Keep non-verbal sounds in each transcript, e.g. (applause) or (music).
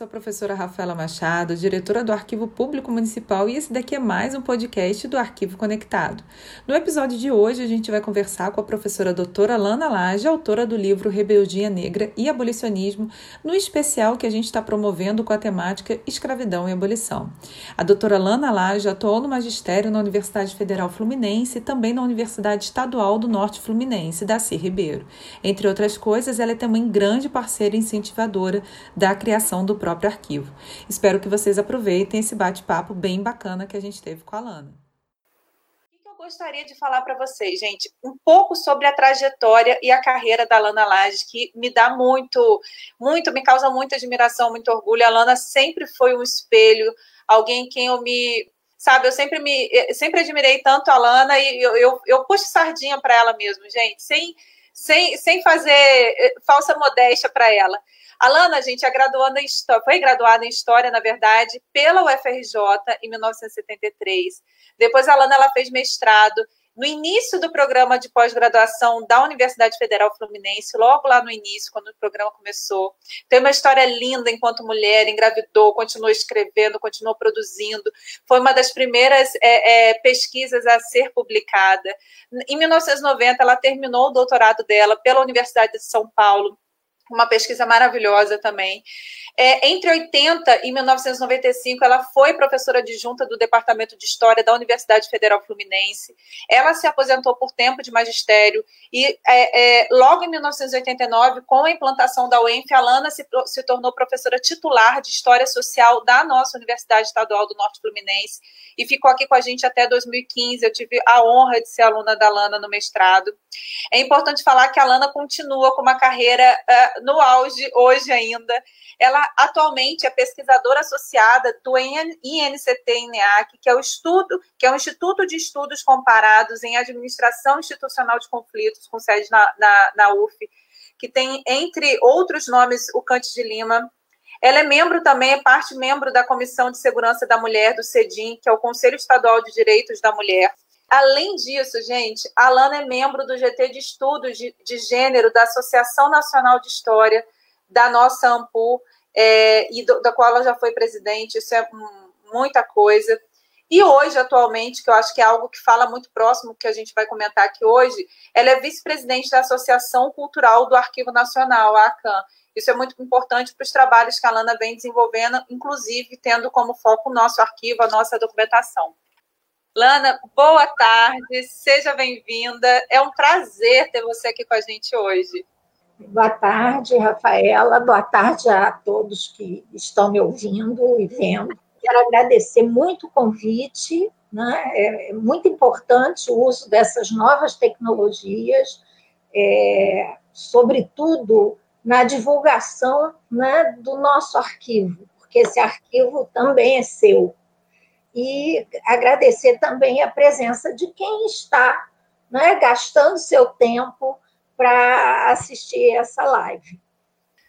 sou a professora Rafaela Machado, diretora do Arquivo Público Municipal, e esse daqui é mais um podcast do Arquivo Conectado. No episódio de hoje, a gente vai conversar com a professora doutora Lana Lage, autora do livro Rebeldia Negra e Abolicionismo, no especial que a gente está promovendo com a temática Escravidão e Abolição. A doutora Lana Lage atuou no magistério na Universidade Federal Fluminense e também na Universidade Estadual do Norte Fluminense, da C. Ribeiro. Entre outras coisas, ela é também grande parceira incentivadora da criação do próprio arquivo. Espero que vocês aproveitem esse bate-papo bem bacana que a gente teve com a Lana eu gostaria de falar para vocês, gente, um pouco sobre a trajetória e a carreira da Lana Laje, que me dá muito, muito, me causa muita admiração, muito orgulho. A Lana sempre foi um espelho, alguém quem eu me, sabe, eu sempre me, sempre admirei tanto a Lana e eu, eu, eu puxo sardinha para ela mesmo, gente, sem, sem, sem fazer eh, falsa modéstia para ela. A gente, é graduanda em foi graduada em História, na verdade, pela UFRJ em 1973. Depois a Lana ela fez mestrado no início do programa de pós-graduação da Universidade Federal Fluminense, logo lá no início, quando o programa começou. Tem uma história linda enquanto mulher, engravidou, continuou escrevendo, continuou produzindo. Foi uma das primeiras é, é, pesquisas a ser publicada. Em 1990, ela terminou o doutorado dela pela Universidade de São Paulo uma pesquisa maravilhosa também. É, entre 80 e 1995, ela foi professora adjunta do Departamento de História da Universidade Federal Fluminense. Ela se aposentou por tempo de magistério e, é, é, logo em 1989, com a implantação da UENF, a Lana se, se tornou professora titular de História Social da nossa Universidade Estadual do Norte Fluminense e ficou aqui com a gente até 2015. Eu tive a honra de ser aluna da Lana no mestrado. É importante falar que a Lana continua com uma carreira uh, no auge hoje ainda. Ela atualmente é pesquisadora associada do INCT-INEAC, que é o estudo, que é o Instituto de Estudos Comparados em Administração Institucional de Conflitos, com sede na, na, na UF, que tem, entre outros nomes, o Cante de Lima, ela é membro também, é parte membro da Comissão de Segurança da Mulher do CEDIM, que é o Conselho Estadual de Direitos da Mulher. Além disso, gente, a Alana é membro do GT de Estudos de, de Gênero da Associação Nacional de História da nossa AMPU, é, e do, da qual ela já foi presidente, isso é muita coisa. E hoje, atualmente, que eu acho que é algo que fala muito próximo, que a gente vai comentar aqui hoje, ela é vice-presidente da Associação Cultural do Arquivo Nacional, a ACAN. Isso é muito importante para os trabalhos que a Lana vem desenvolvendo, inclusive tendo como foco o nosso arquivo, a nossa documentação. Lana, boa tarde, seja bem-vinda. É um prazer ter você aqui com a gente hoje. Boa tarde, Rafaela. Boa tarde a todos que estão me ouvindo e vendo. Quero agradecer muito o convite. Né? É muito importante o uso dessas novas tecnologias, é, sobretudo na divulgação né, do nosso arquivo, porque esse arquivo também é seu e agradecer também a presença de quem está né, gastando seu tempo para assistir essa live.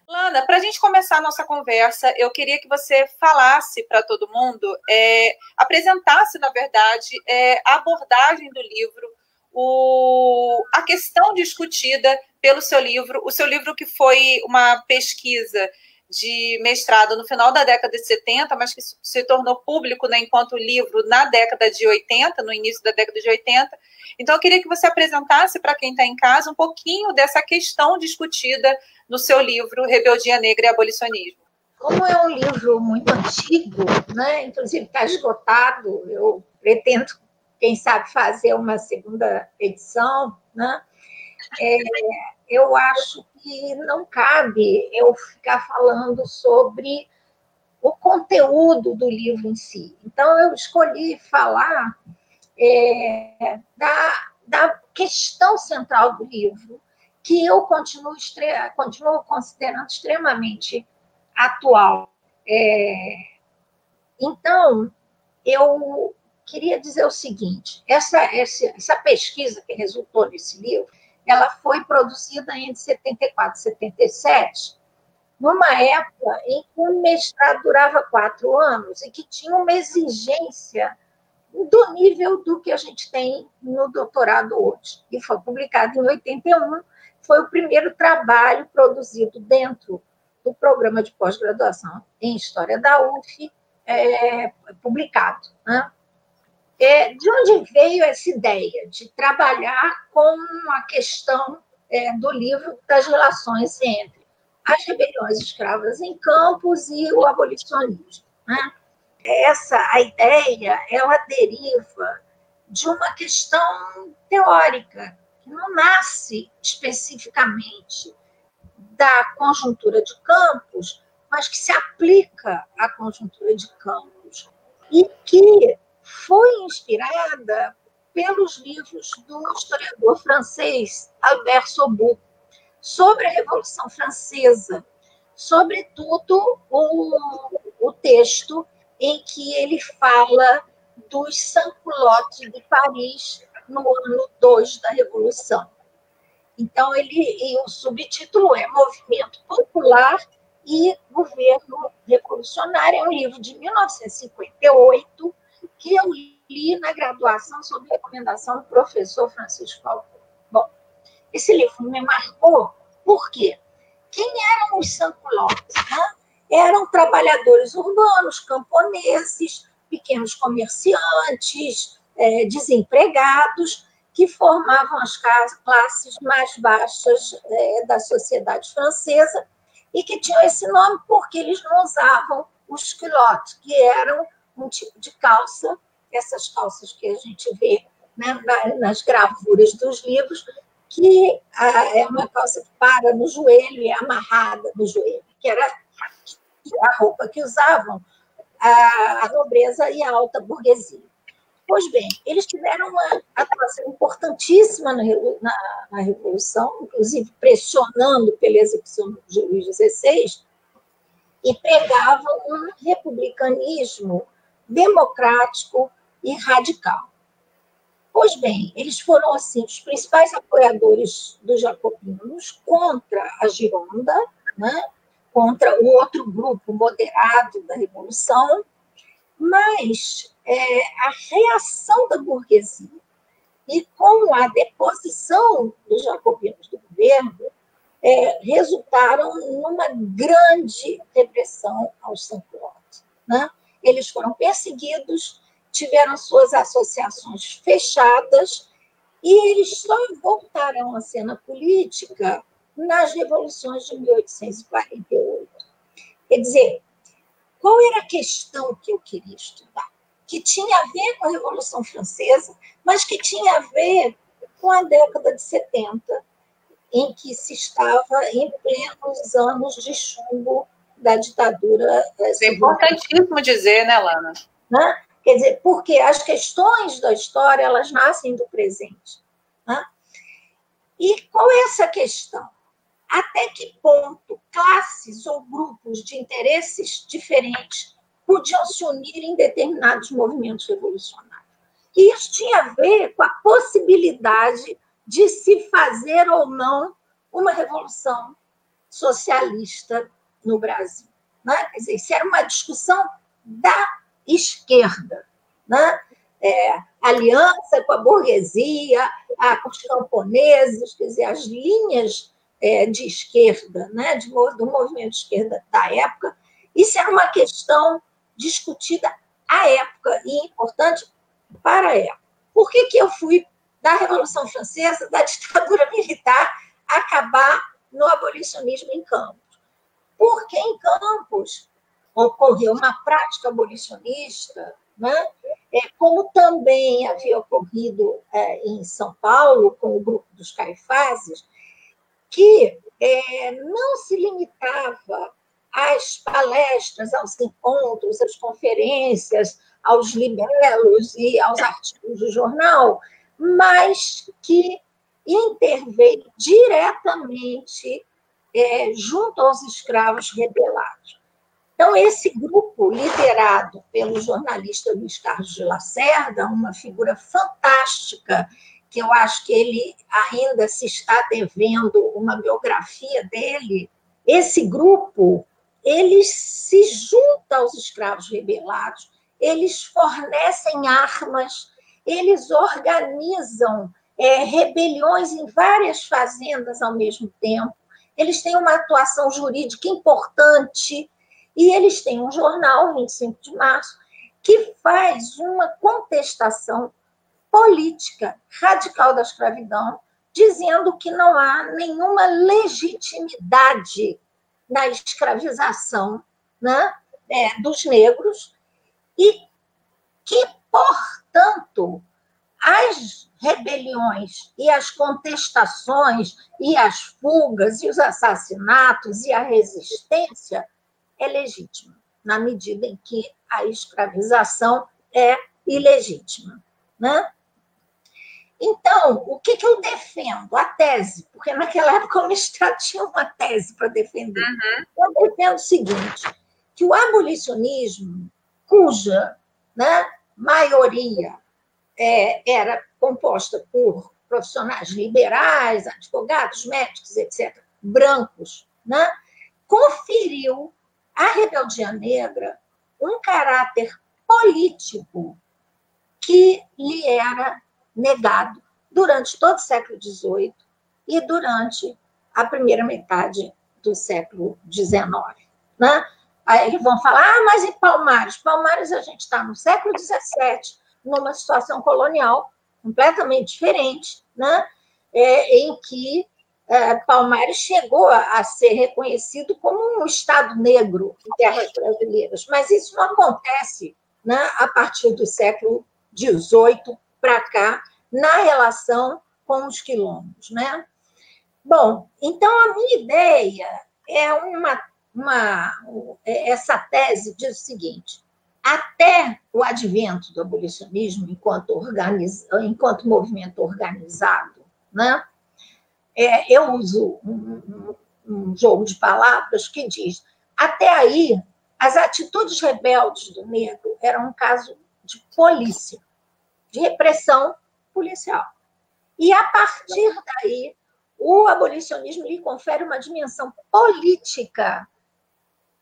Lana, para a gente começar a nossa conversa, eu queria que você falasse para todo mundo, é, apresentasse, na verdade, é, a abordagem do livro, o, a questão discutida pelo seu livro, o seu livro que foi uma pesquisa de mestrado no final da década de 70, mas que se tornou público né, enquanto livro na década de 80, no início da década de 80. Então, eu queria que você apresentasse para quem está em casa um pouquinho dessa questão discutida no seu livro Rebeldia Negra e Abolicionismo. Como é um livro muito antigo, né, inclusive está esgotado, eu pretendo, quem sabe, fazer uma segunda edição, né, é, eu acho que não cabe eu ficar falando sobre o conteúdo do livro em si. Então, eu escolhi falar é, da, da questão central do livro, que eu continuo, continuo considerando extremamente atual. É, então, eu queria dizer o seguinte: essa, essa, essa pesquisa que resultou nesse livro ela foi produzida entre 74 e 77, numa época em que o mestrado durava quatro anos e que tinha uma exigência do nível do que a gente tem no doutorado hoje. E foi publicado em 81, foi o primeiro trabalho produzido dentro do programa de pós-graduação em História da UF, é, publicado. Né? É, de onde veio essa ideia de trabalhar com a questão é, do livro das relações entre as rebeliões escravas em campos e o abolicionismo? Né? Essa a ideia, ela deriva de uma questão teórica que não nasce especificamente da conjuntura de campos, mas que se aplica à conjuntura de campos e que foi inspirada pelos livros do historiador francês Albert Sobu sobre a Revolução Francesa, sobretudo o, o texto em que ele fala dos sans-culottes de Paris no ano 2 da Revolução. Então, ele, o subtítulo é Movimento Popular e Governo Revolucionário. É um livro de 1958 que eu li na graduação sob recomendação do professor Francisco Falcão. Bom, esse livro me marcou por quê? Quem eram os sans-culottes? Né? Eram trabalhadores urbanos, camponeses, pequenos comerciantes, é, desempregados, que formavam as classes mais baixas é, da sociedade francesa e que tinham esse nome porque eles não usavam os culottes, que eram um tipo de calça, essas calças que a gente vê né, nas gravuras dos livros, que é uma calça que para no joelho e é amarrada no joelho, que era a roupa que usavam a, nobreza e a alta burguesia. Pois bem, eles tiveram uma atuação importantíssima na Revolução, inclusive pressionando pela execução de Luís XVI, e pregavam um republicanismo democrático e radical. Pois bem, eles foram assim os principais apoiadores dos jacobinos contra a Gironda, né? contra o outro grupo moderado da Revolução, mas é, a reação da burguesia e com a deposição dos jacobinos do governo é, resultaram numa grande repressão aos sans-culottes. Né? Eles foram perseguidos, tiveram suas associações fechadas e eles só voltaram à cena política nas revoluções de 1848. Quer dizer, qual era a questão que eu queria estudar? Que tinha a ver com a Revolução Francesa, mas que tinha a ver com a década de 70, em que se estava em plenos anos de chumbo da ditadura. Isso é importantíssimo dizer, né, Lana? Né? Quer dizer, porque as questões da história elas nascem do presente. Né? E qual é essa questão? até que ponto classes ou grupos de interesses diferentes podiam se unir em determinados movimentos revolucionários. E isso tinha a ver com a possibilidade de se fazer ou não uma revolução socialista no Brasil. Né? Quer dizer, isso era uma discussão da esquerda. Né? É, aliança com a burguesia, a, com os camponeses, quer dizer, as linhas é, de esquerda, né, de, do movimento de esquerda da época, isso era uma questão discutida à época e importante para a época. Por que, que eu fui da Revolução Francesa, da ditadura militar, acabar no abolicionismo em Campos? Porque em Campos ocorreu uma prática abolicionista, né? É, como também havia ocorrido é, em São Paulo, com o grupo dos Caifazes, que é, não se limitava às palestras, aos encontros, às conferências, aos libelos e aos artigos do jornal, mas que interveio diretamente é, junto aos escravos rebelados. Então, esse grupo, liderado pelo jornalista Luiz Carlos de Lacerda, uma figura fantástica que eu acho que ele ainda se está devendo uma biografia dele, esse grupo, eles se junta aos escravos rebelados, eles fornecem armas, eles organizam é, rebeliões em várias fazendas ao mesmo tempo, eles têm uma atuação jurídica importante, e eles têm um jornal, 25 de março, que faz uma contestação política radical da escravidão, dizendo que não há nenhuma legitimidade na escravização né, é, dos negros e que, portanto, as rebeliões e as contestações e as fugas e os assassinatos e a resistência é legítima, na medida em que a escravização é ilegítima. Né? Então, o que, que eu defendo? A tese, porque naquela época o mestrado (laughs) tinha uma tese para defender. Uhum. Eu defendo o seguinte: que o abolicionismo, cuja né, maioria é, era composta por profissionais liberais, advogados, médicos, etc., brancos, né, conferiu à rebeldia negra um caráter político que lhe era negado durante todo o século XVIII e durante a primeira metade do século XIX. Né? Aí vão falar, ah, mas em Palmares? Palmares a gente está no século XVII, numa situação colonial completamente diferente, né? É, em que é, Palmares chegou a, ser reconhecido como um Estado negro em terras brasileiras, mas isso não acontece né, a partir do século XVIII para cá, na relação com os quilombos. Né? Bom, então a minha ideia é uma, uma. Essa tese diz o seguinte: até o advento do abolicionismo enquanto, enquanto movimento organizado, né? É, eu uso um, um, um jogo de palavras que diz: até aí, as atitudes rebeldes do negro eram um caso de polícia, de repressão policial. E a partir daí, o abolicionismo lhe confere uma dimensão política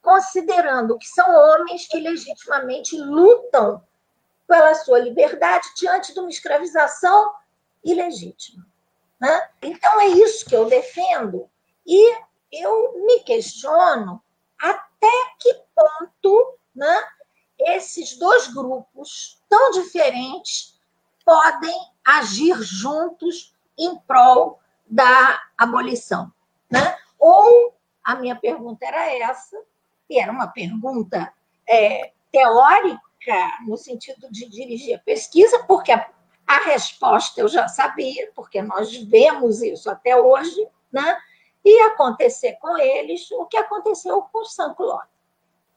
considerando que são homens que legitimamente lutam pela sua liberdade diante de uma escravização ilegítima. Né? Então, é isso que eu defendo. E eu me questiono até que ponto né, esses dois grupos tão diferentes podem agir juntos em prol da abolição. Né? Ou a minha pergunta era essa, e era uma pergunta é, teórica, no sentido de dirigir a pesquisa, porque a, a resposta eu já sabia, porque nós vemos isso até hoje, né? e acontecer com eles o que aconteceu com o Saint-Claude.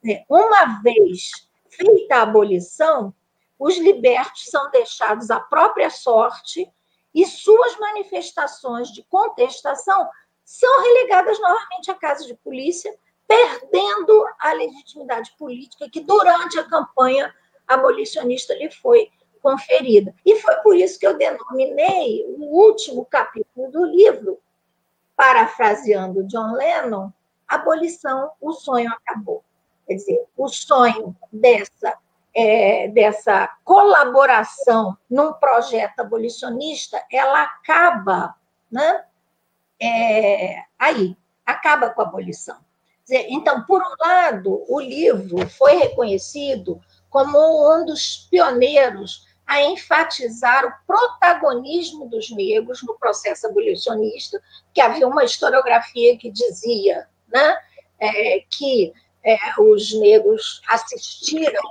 É, uma vez feita a abolição, os libertos são deixados à própria sorte e suas manifestações de contestação são relegadas novamente à casa de polícia perdendo a legitimidade política que, durante a campanha abolicionista, lhe foi conferida. E foi por isso que eu denominei o último capítulo do livro, parafraseando John Lennon, Abolição, o sonho acabou. Quer dizer, o sonho dessa, é, dessa colaboração num projeto abolicionista, ela acaba né, é, aí, acaba com a abolição. Então, por um lado, o livro foi reconhecido como um dos pioneiros a enfatizar o protagonismo dos negros no processo abolicionista, que havia uma historiografia que dizia né, é, que é, os negros assistiram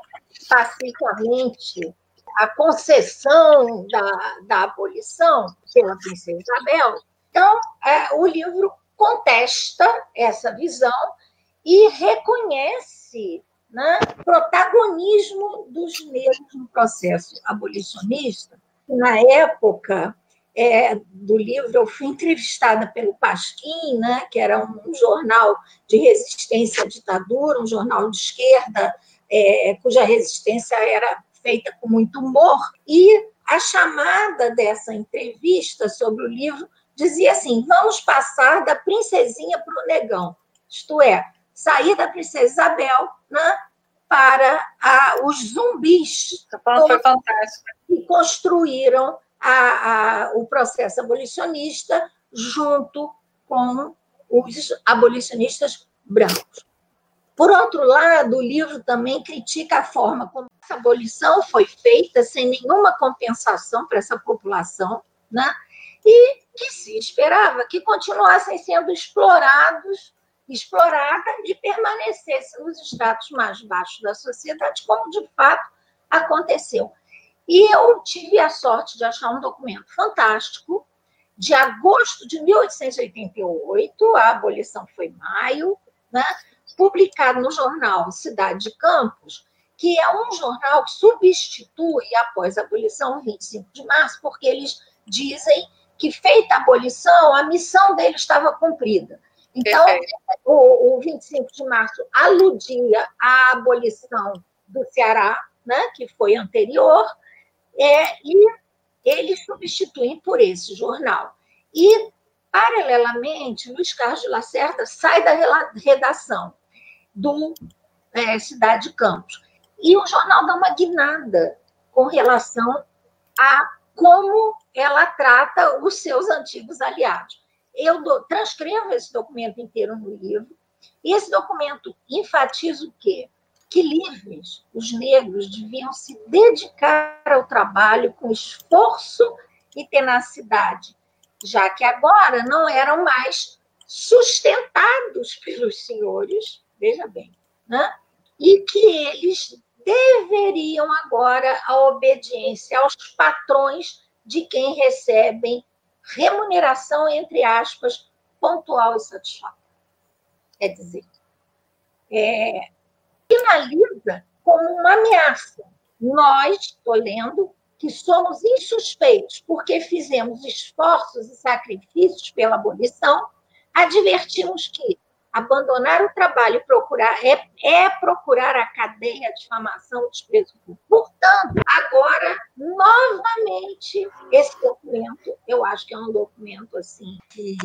pacificamente à concessão da, da abolição pela princesa Isabel. Então, é, o livro contesta essa visão e reconhece né, protagonismo dos negros no processo abolicionista. Na época é, do livro, eu fui entrevistada pelo Pasquim, né, que era um jornal de resistência à ditadura, um jornal de esquerda, é, cuja resistência era feita com muito humor, e a chamada dessa entrevista sobre o livro dizia assim: vamos passar da princesinha para o negão, isto é, sair da princesa Isabel né, para a, os zumbis. Que construíram a, a, o processo abolicionista junto com os abolicionistas brancos. Por outro lado, o livro também critica a forma como essa abolição foi feita sem nenhuma compensação para essa população, né? E que se esperava que continuassem sendo explorados, exploradas e permanecessem nos estratos mais baixos da sociedade, como de fato aconteceu. E eu tive a sorte de achar um documento fantástico, de agosto de 1888, a abolição foi maio, né? publicado no jornal Cidade de Campos, que é um jornal que substitui, após a abolição, 25 de março, porque eles dizem que, feita a abolição, a missão dele estava cumprida. Então, o, o 25 de março aludia à abolição do Ceará, né, que foi anterior, é, e eles substituem por esse jornal. E, paralelamente, Luiz Carlos de Lacerda sai da redação do é, Cidade de Campos. E o jornal dá uma guinada com relação a como ela trata os seus antigos aliados. Eu do, transcrevo esse documento inteiro no livro, e esse documento enfatiza o quê? Que livres os negros deviam se dedicar ao trabalho com esforço e tenacidade, já que agora não eram mais sustentados pelos senhores, veja bem, né? e que eles deveriam agora a obediência aos patrões de quem recebem remuneração, entre aspas, pontual e satisfatória. Quer dizer, é, finaliza como uma ameaça. Nós, estou lendo, que somos insuspeitos porque fizemos esforços e sacrifícios pela abolição, advertimos que abandonar o trabalho e procurar é, é procurar a cadeia, a difamação, o desprezo. Portanto, agora, novamente, esse documento, eu acho que é um documento assim que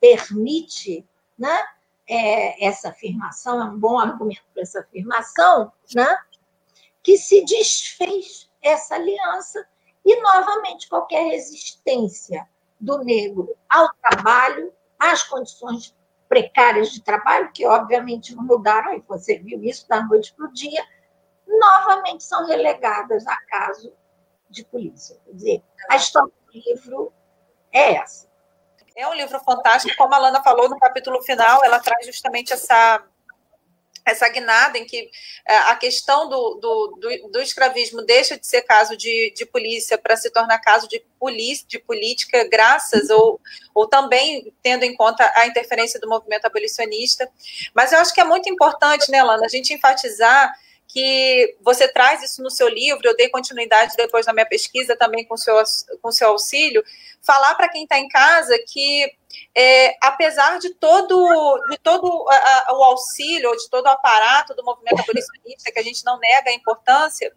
permite né, é, essa afirmação, é um bom argumento para essa afirmação, né, que se desfez essa aliança e, novamente, qualquer resistência do negro ao trabalho, às condições precárias de trabalho, que obviamente não mudaram, e você viu isso da noite para o dia, novamente são relegadas a caso de polícia. Quer dizer, a história do livro é essa. É um livro fantástico, como a Lana falou no capítulo final, ela traz justamente essa essa guinada em que é, a questão do, do, do, do, escravismo deixa de ser caso de, de polícia para se tornar caso de, polícia, de política, graças ou, ou também tendo em conta a interferência do movimento abolicionista. Mas eu acho que é muito importante, né, Lana, a gente enfatizar que você traz isso no seu livro, eu dei continuidade depois na minha pesquisa também com seu, com seu auxílio, falar para quem está em casa que, é, apesar de todo, de todo a, a, o auxílio, de todo o aparato do movimento abolicionista, que a gente não nega a importância,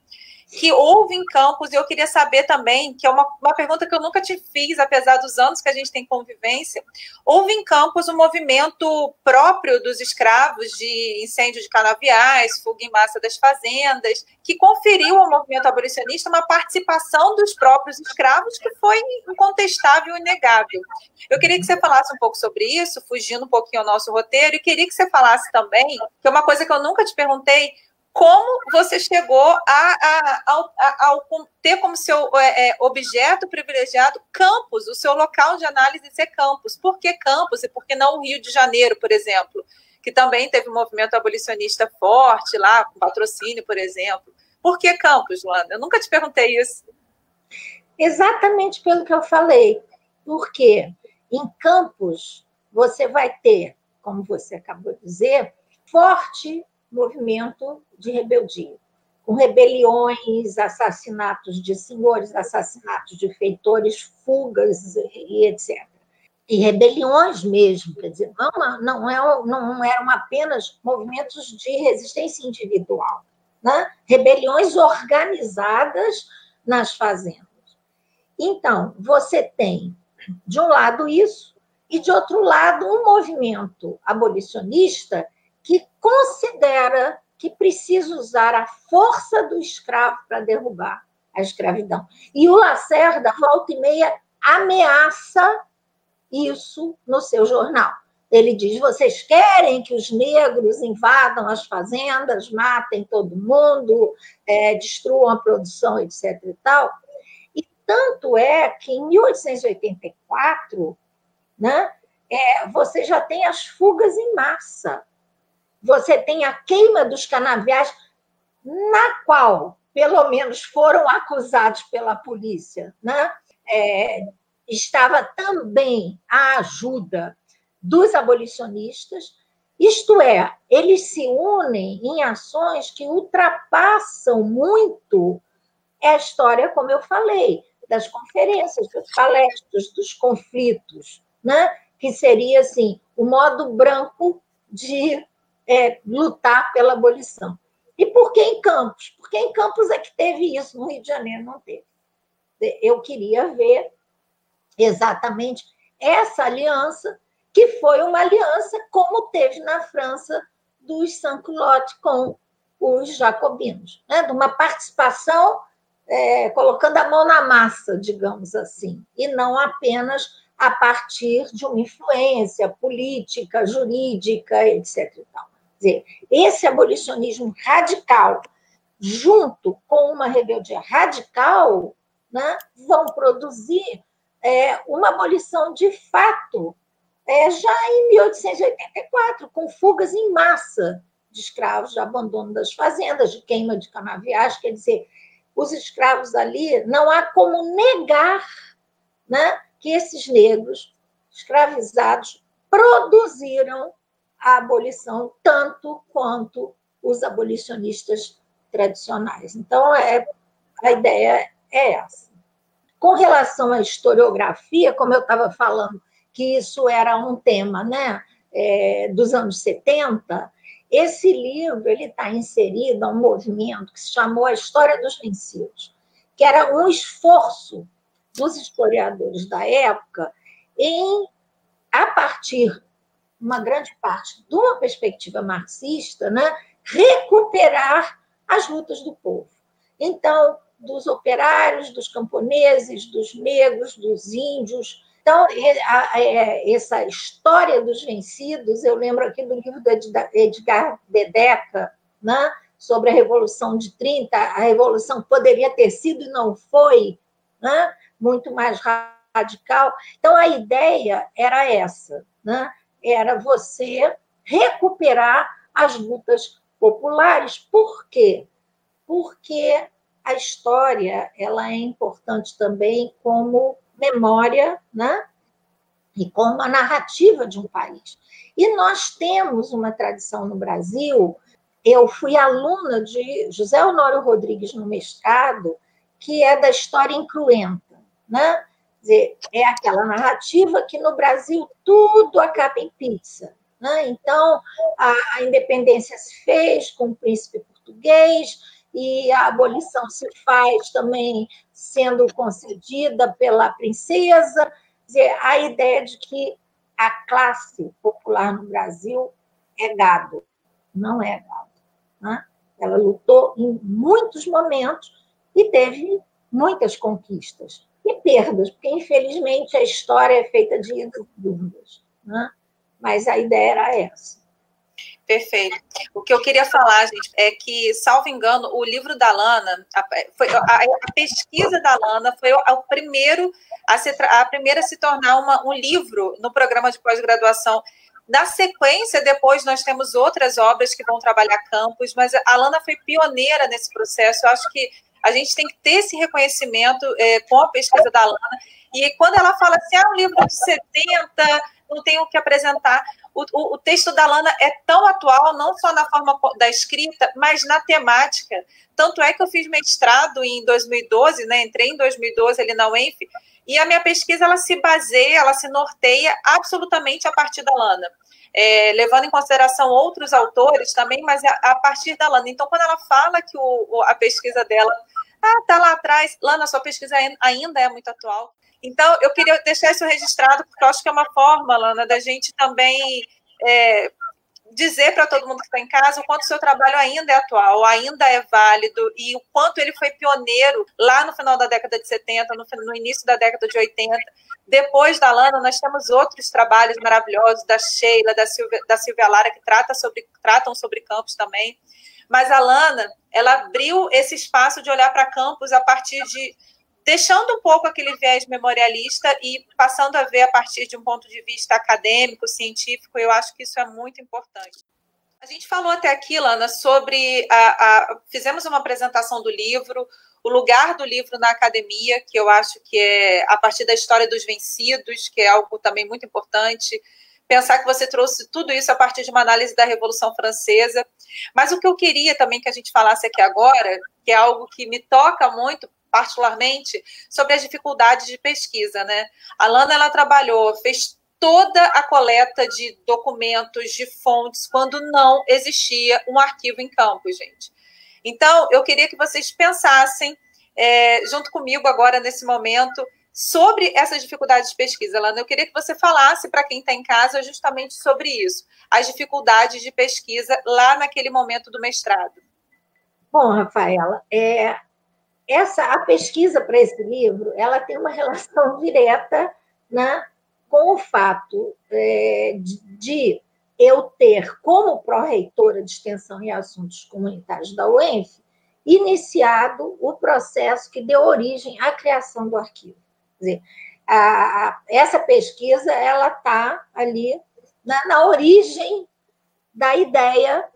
que houve em Campos, e eu queria saber também, que é uma, uma pergunta que eu nunca te fiz, apesar dos anos que a gente tem convivência, houve em Campos um movimento próprio dos escravos de incêndio de canaviais, fuga em massa das fazendas, que conferiu ao movimento abolicionista uma participação dos próprios escravos que foi incontestável e inegável. Eu queria que você falasse um pouco sobre isso, fugindo um pouquinho ao nosso roteiro, e queria que você falasse também, que é uma coisa que eu nunca te perguntei, como você chegou a, a, a, a ter como seu é, é, objeto privilegiado campus, o seu local de análise ser campus. Por que campus e por que não o Rio de Janeiro, por exemplo? Que também teve um movimento abolicionista forte lá, com patrocínio, por exemplo. Por que campus, Luana? Eu nunca te perguntei isso. Exatamente pelo que eu falei. Porque em campus você vai ter, como você acabou de dizer, forte movimento de rebeldia, com rebeliões, assassinatos de senhores, assassinatos de feitores, fugas e etc. E rebeliões mesmo, quer dizer, não, não, é, não eram apenas movimentos de resistência individual, né? rebeliões organizadas nas fazendas. Então, você tem, de um lado, isso, e de outro lado, um movimento abolicionista considera que precisa usar a força do escravo para derrubar a escravidão. E o Lacerda, volta e meia, ameaça isso no seu jornal. Ele diz: vocês querem que os negros invadam as fazendas, matem todo mundo, é, destruam a produção, etc. E tal. E tanto é que em 1884, né, é, você já tem as fugas em massa. Você tem a queima dos canaviais, na qual, pelo menos, foram acusados pela polícia. Né? É, estava também a ajuda dos abolicionistas, isto é, eles se unem em ações que ultrapassam muito a história, como eu falei, das conferências, dos palestras, dos conflitos, né? que seria assim o modo branco de é, lutar pela abolição. E por que em Campos? Porque em Campos é que teve isso, no Rio de Janeiro não teve. Eu queria ver exatamente essa aliança que foi uma aliança como teve na França dos sans-culottes com os jacobinos, né? de uma participação é, colocando a mão na massa, digamos assim, e não apenas a partir de uma influência política, jurídica, etc. Dizer, esse abolicionismo radical, junto com uma rebeldia radical, né, vão produzir é, uma abolição de fato é, já em 1884, com fugas em massa de escravos, de abandono das fazendas, de queima de canaviais, quer dizer, os escravos ali, não há como negar né, que esses negros escravizados produziram a abolição tanto quanto os abolicionistas tradicionais. Então, é, a ideia é essa. Com relação à historiografia, como eu estava falando, que isso era um tema né, é, dos anos 70, esse livro ele está inserido a um movimento que se chamou A História dos Vencidos, que era um esforço dos historiadores da época em, a partir, uma grande parte, de uma perspectiva marxista, né, recuperar as lutas do povo. Então, dos operários, dos camponeses, dos negros, dos índios, então, é, essa história dos vencidos, eu lembro aqui do livro do Edgar Dedeca, né, sobre a Revolução de 30, a Revolução poderia ter sido e não foi, né, muito mais radical. Então, a ideia era essa, né, era você recuperar as lutas populares. Por quê? Porque a história ela é importante também como memória, né? E como a narrativa de um país. E nós temos uma tradição no Brasil. Eu fui aluna de José Honório Rodrigues no mestrado, que é da história incruenta, né? Dizer, é aquela narrativa que no Brasil tudo acaba em pizza. Né? Então, a, a independência se fez com o príncipe português, e a abolição se faz também sendo concedida pela princesa. Dizer, a ideia de que a classe popular no Brasil é gado, não é gado. Né? Ela lutou em muitos momentos e teve muitas conquistas e perdas, porque infelizmente a história é feita de idas e dúvidas. Né? Mas a ideia era essa. Perfeito. O que eu queria falar, gente, é que, salvo engano, o livro da Lana, a, foi, a, a pesquisa da Lana foi o, o primeiro a, se, a primeira a se tornar uma, um livro no programa de pós-graduação. Na sequência, depois nós temos outras obras que vão trabalhar campos, mas a Lana foi pioneira nesse processo. Eu acho que a gente tem que ter esse reconhecimento é, com a pesquisa da Lana. E quando ela fala assim, ah, um livro de 70, não tenho o que apresentar o, o, o, texto da Lana é tão atual, não só na forma da escrita, mas na temática. Tanto é que eu fiz mestrado em 2012, né? Entrei em 2012 ali na UENF, e a minha pesquisa ela se baseia, ela se norteia absolutamente a partir da Lana. É, levando em consideração outros autores também, mas a, a, partir da Lana. Então, quando ela fala que o, a pesquisa dela ah, tá lá atrás, Lana, sua pesquisa ainda é muito atual. Então, eu queria deixar isso registrado, porque eu acho que é uma forma, Lana, da gente também é, dizer para todo mundo que está em casa o quanto o seu trabalho ainda é atual, ainda é válido e o quanto ele foi pioneiro lá no final da década de 70, no, no início da década de 80. Depois da Lana, nós temos outros trabalhos maravilhosos da Sheila, da Silvia, da Silvia Lara, que trata sobre, tratam sobre campos também. Mas a Lana, ela abriu esse espaço de olhar para campos a partir de deixando um pouco aquele viés memorialista e passando a ver a partir de um ponto de vista acadêmico, científico, eu acho que isso é muito importante. A gente falou até aqui, Lana, sobre. A, a, fizemos uma apresentação do livro, o lugar do livro na academia, que eu acho que é a partir da história dos vencidos, que é algo também muito importante. Pensar que você trouxe tudo isso a partir de uma análise da Revolução Francesa. Mas o que eu queria também que a gente falasse aqui agora, que é algo que me toca muito, particularmente, sobre as dificuldades de pesquisa, né? A Lana, ela trabalhou, fez toda a coleta de documentos, de fontes, quando não existia um arquivo em campo, gente. Então, eu queria que vocês pensassem, é, junto comigo agora, nesse momento, sobre essas dificuldades de pesquisa. Lana, eu queria que você falasse para quem está em casa justamente sobre isso, as dificuldades de pesquisa lá naquele momento do mestrado. Bom, Rafaela, é, essa a pesquisa para esse livro ela tem uma relação (laughs) direta né, com o fato é, de, de, eu ter, como pró-reitora de extensão e assuntos comunitários da UENF, iniciado o processo que deu origem à criação do arquivo. Dizer, a, a, essa pesquisa ela está ali na, na, origem da ideia,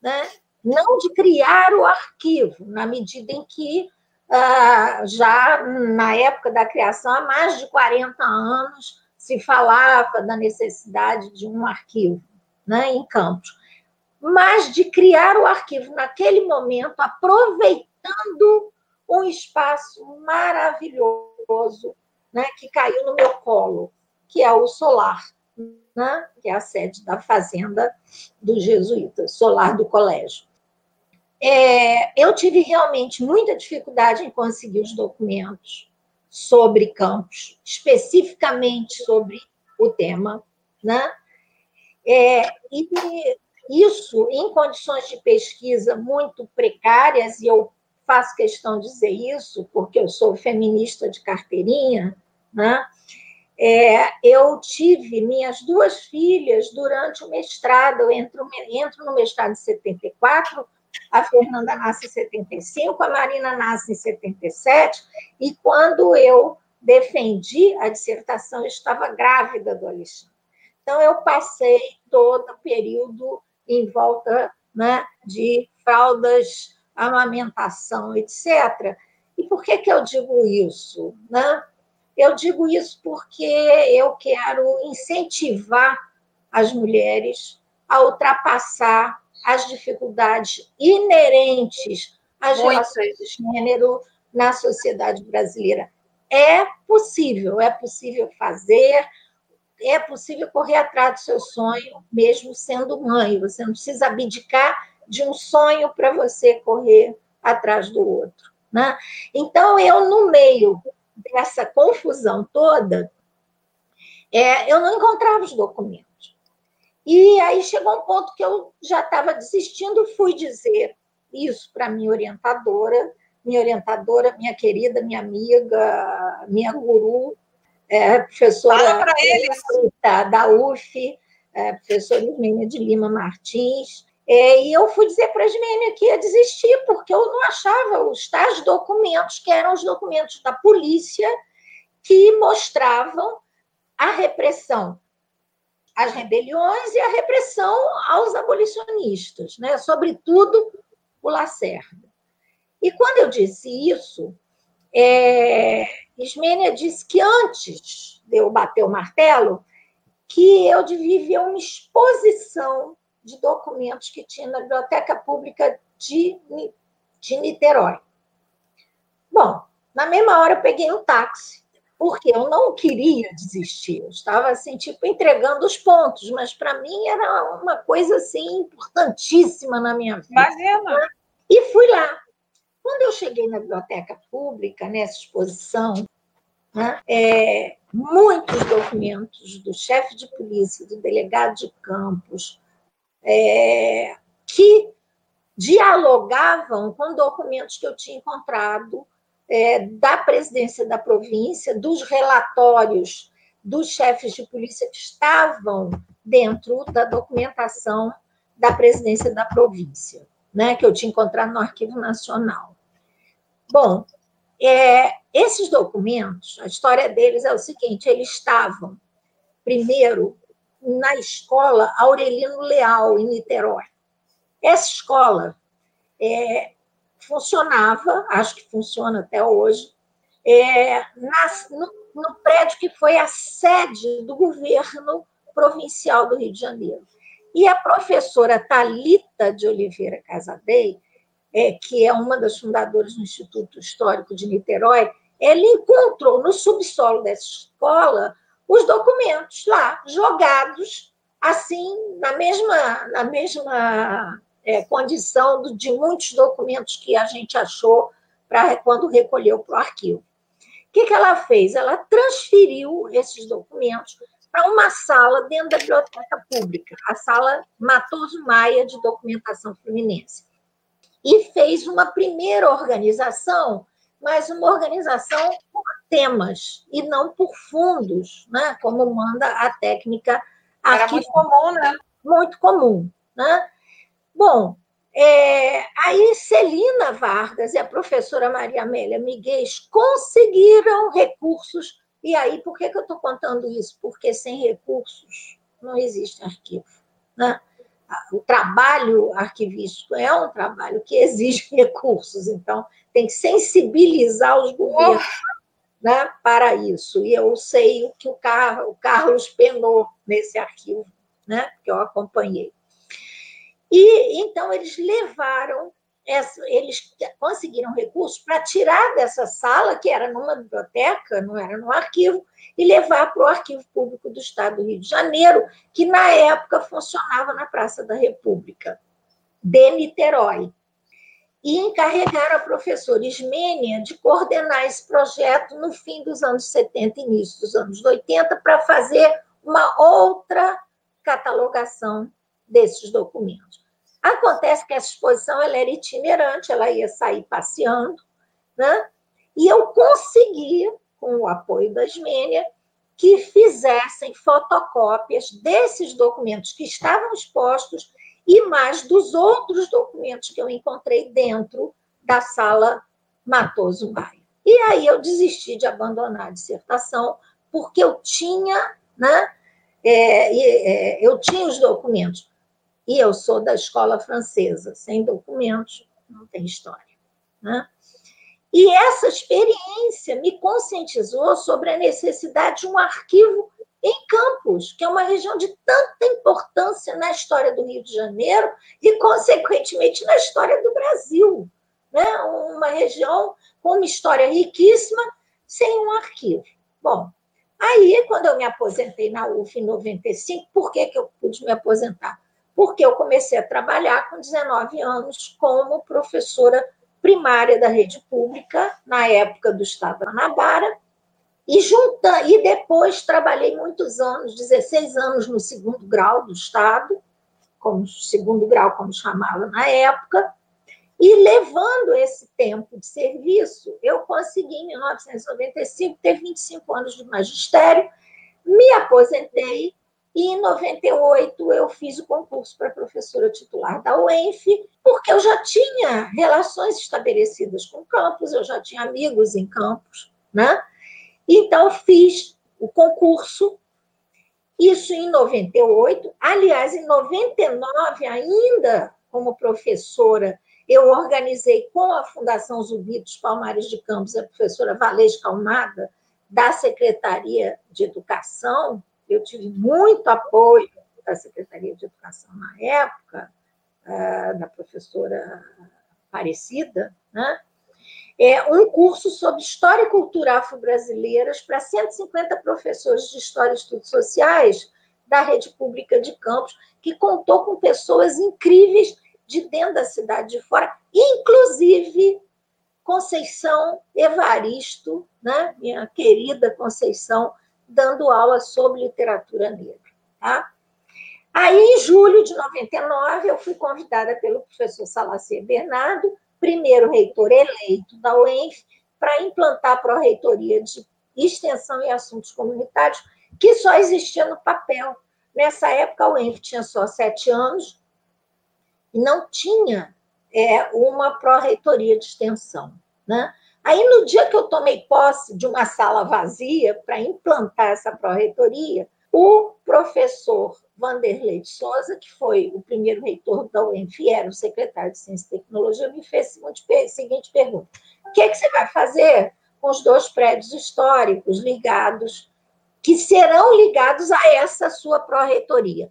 né, não de criar o arquivo, na medida em que ah, já na época da criação, há mais de 40 anos, se falava da necessidade de um arquivo né, em Campos, mas de criar o arquivo naquele momento, aproveitando um espaço maravilhoso né, que caiu no meu colo, que é o Solar, né, que é a sede da fazenda dos jesuítas, Solar do Colégio. É, eu tive realmente muita dificuldade em conseguir os documentos sobre campos, especificamente sobre o tema, né? É, e isso em condições de pesquisa muito precárias, e eu faço questão de dizer isso, porque eu sou feminista de carteirinha, né? É, eu tive minhas duas filhas durante o mestrado, eu entro, entro no mestrado em 74, a Fernanda nasce em 75, a Marina nasce em 77, e quando eu defendi a dissertação, eu estava grávida do Alexandre. Então, eu passei todo o período em volta né, de fraldas, amamentação, etc. E por que, que eu digo isso? Né? Eu digo isso porque eu quero incentivar as mulheres a ultrapassar as dificuldades inerentes às relações de gênero na sociedade brasileira. É possível, é possível fazer, é possível correr atrás do seu sonho, mesmo sendo mãe. Você não precisa abdicar de um sonho para você correr atrás do outro. Né? Então, eu, no meio dessa confusão toda, é, eu não encontrava os documentos. E aí chegou um ponto que eu já estava desistindo, fui dizer isso para minha orientadora, minha orientadora, minha querida, minha amiga, minha guru, é, professora da, da UF, é, professora Ismênia de Lima Martins. É, e eu fui dizer para a Ismênia que ia desistir, porque eu não achava os tais documentos, que eram os documentos da polícia, que mostravam a repressão às rebeliões e a repressão aos abolicionistas, né? sobretudo o Lacerda. E quando eu disse isso, é, Ismênia disse que antes de eu bater o martelo, que eu devia ver uma exposição de documentos que tinha na Biblioteca Pública de, de Niterói. Bom, na mesma hora eu peguei um táxi porque eu não queria desistir, eu estava assim, tipo, entregando os pontos, mas para mim era uma coisa assim importantíssima na minha vida. Imagina! E fui lá. Quando eu cheguei na biblioteca pública, nessa exposição, né, é, muitos documentos do chefe de polícia, do delegado de campos, é, que dialogavam com documentos que eu tinha encontrado é, da presidência da província, dos relatórios dos chefes de polícia que estavam dentro da documentação da presidência da província, né, que eu tinha encontrado no Arquivo Nacional. Bom, é, esses documentos, a história deles é o seguinte: eles estavam, primeiro, na escola Aurelino Leal, em Niterói. Essa escola é, funcionava, acho que funciona até hoje, é, no, no prédio que foi a sede do governo provincial do Rio de Janeiro. E a professora Talita de Oliveira Casadei, é, que é uma das fundadoras do Instituto Histórico de Niterói, ela encontrou no subsolo dessa escola os documentos lá, jogados assim, na mesma, na mesma é, condição de muitos documentos que a gente achou para quando recolheu para o arquivo. O que, que ela fez? Ela transferiu esses documentos para uma sala dentro da biblioteca pública, a sala Matoso Maia de Documentação Fluminense. E fez uma primeira organização, mas uma organização por temas e não por fundos, né? como manda a técnica aqui. Era muito comum, né? Muito comum. Né? Bom, é, aí Celina Vargas e a professora Maria Amélia Miguel conseguiram recursos. E aí, por que, que eu estou contando isso? Porque sem recursos não existe arquivo. Né? O trabalho arquivístico é um trabalho que exige (laughs) recursos, então tem que sensibilizar os governos né, para isso. E eu sei o que o, Carlos penou nesse arquivo, né, que eu acompanhei. E então eles levaram, eles conseguiram recursos para tirar dessa sala, que era numa biblioteca, não era no arquivo, e levar para o Arquivo Público do Estado do Rio de Janeiro, que na época funcionava na Praça da República, de Niterói. E encarregaram a professora Ismênia de coordenar esse projeto no fim dos anos 70, início dos anos 80, para fazer uma outra catalogação desses documentos. Acontece que essa exposição ela era itinerante, ela ia sair passeando, né? e eu consegui, com o apoio da Ismênia, que fizessem fotocópias desses documentos que estavam expostos e mais dos outros documentos que eu encontrei dentro da sala Matoso Maia. E aí eu desisti de abandonar a dissertação, porque eu tinha, né, é, é, eu tinha os documentos. E eu sou da escola francesa, sem documentos, não tem história. Né? E essa experiência me conscientizou sobre a necessidade de um arquivo em Campos, que é uma região de tanta importância na história do Rio de Janeiro e, consequentemente, na história do Brasil. Né? Uma região com uma história riquíssima, sem um arquivo. Bom, aí, quando eu me aposentei na UF em 95, por que, que eu pude me aposentar? Porque eu comecei a trabalhar com 19 anos como professora primária da rede pública, na época do Estado da Guanabara, e, junta, e depois trabalhei muitos anos, 16 anos no segundo grau do Estado, como segundo grau, como chamava na época, e levando esse tempo de serviço, eu consegui, em 1995, ter 25 anos de magistério, me aposentei e em 98 eu fiz o concurso para professora titular da UENF, porque eu já tinha relações estabelecidas com campus, eu já tinha amigos em campus, né? Então fiz o concurso, isso em 98. Aliás, em 99 ainda, como professora, eu organizei com a Fundação Zumbi dos Palmares de Campos, a professora Valesca Almada, da Secretaria de Educação, eu tive muito apoio da Secretaria de Educação na época, ah, da professora Aparecida, né? é um curso sobre História e Cultura Afro-Brasileiras para 150 professores de História e Estudos Sociais da rede pública de Campos, que contou com pessoas incríveis de dentro da cidade de fora, inclusive Conceição Evaristo, né? minha querida Conceição dando aula sobre literatura negra. Tá? Aí, em julho de 99, eu fui convidada pelo professor Salacir Bernardo, primeiro reitor eleito da UENF, para implantar a pró-reitoria de extensão e assuntos comunitários, que só existia no papel. Nessa época, a UENF tinha só sete anos e não tinha é, uma pró-reitoria de extensão. Né? Aí, no dia que eu tomei posse de uma sala vazia para implantar essa pró-reitoria, o professor Vanderlei de Souza, que foi o primeiro reitor da UENF, era o secretário de Ciência e Tecnologia, me fez a seguinte pergunta: o que, é que você vai fazer com os dois prédios históricos ligados, que serão ligados a essa sua pró-reitoria?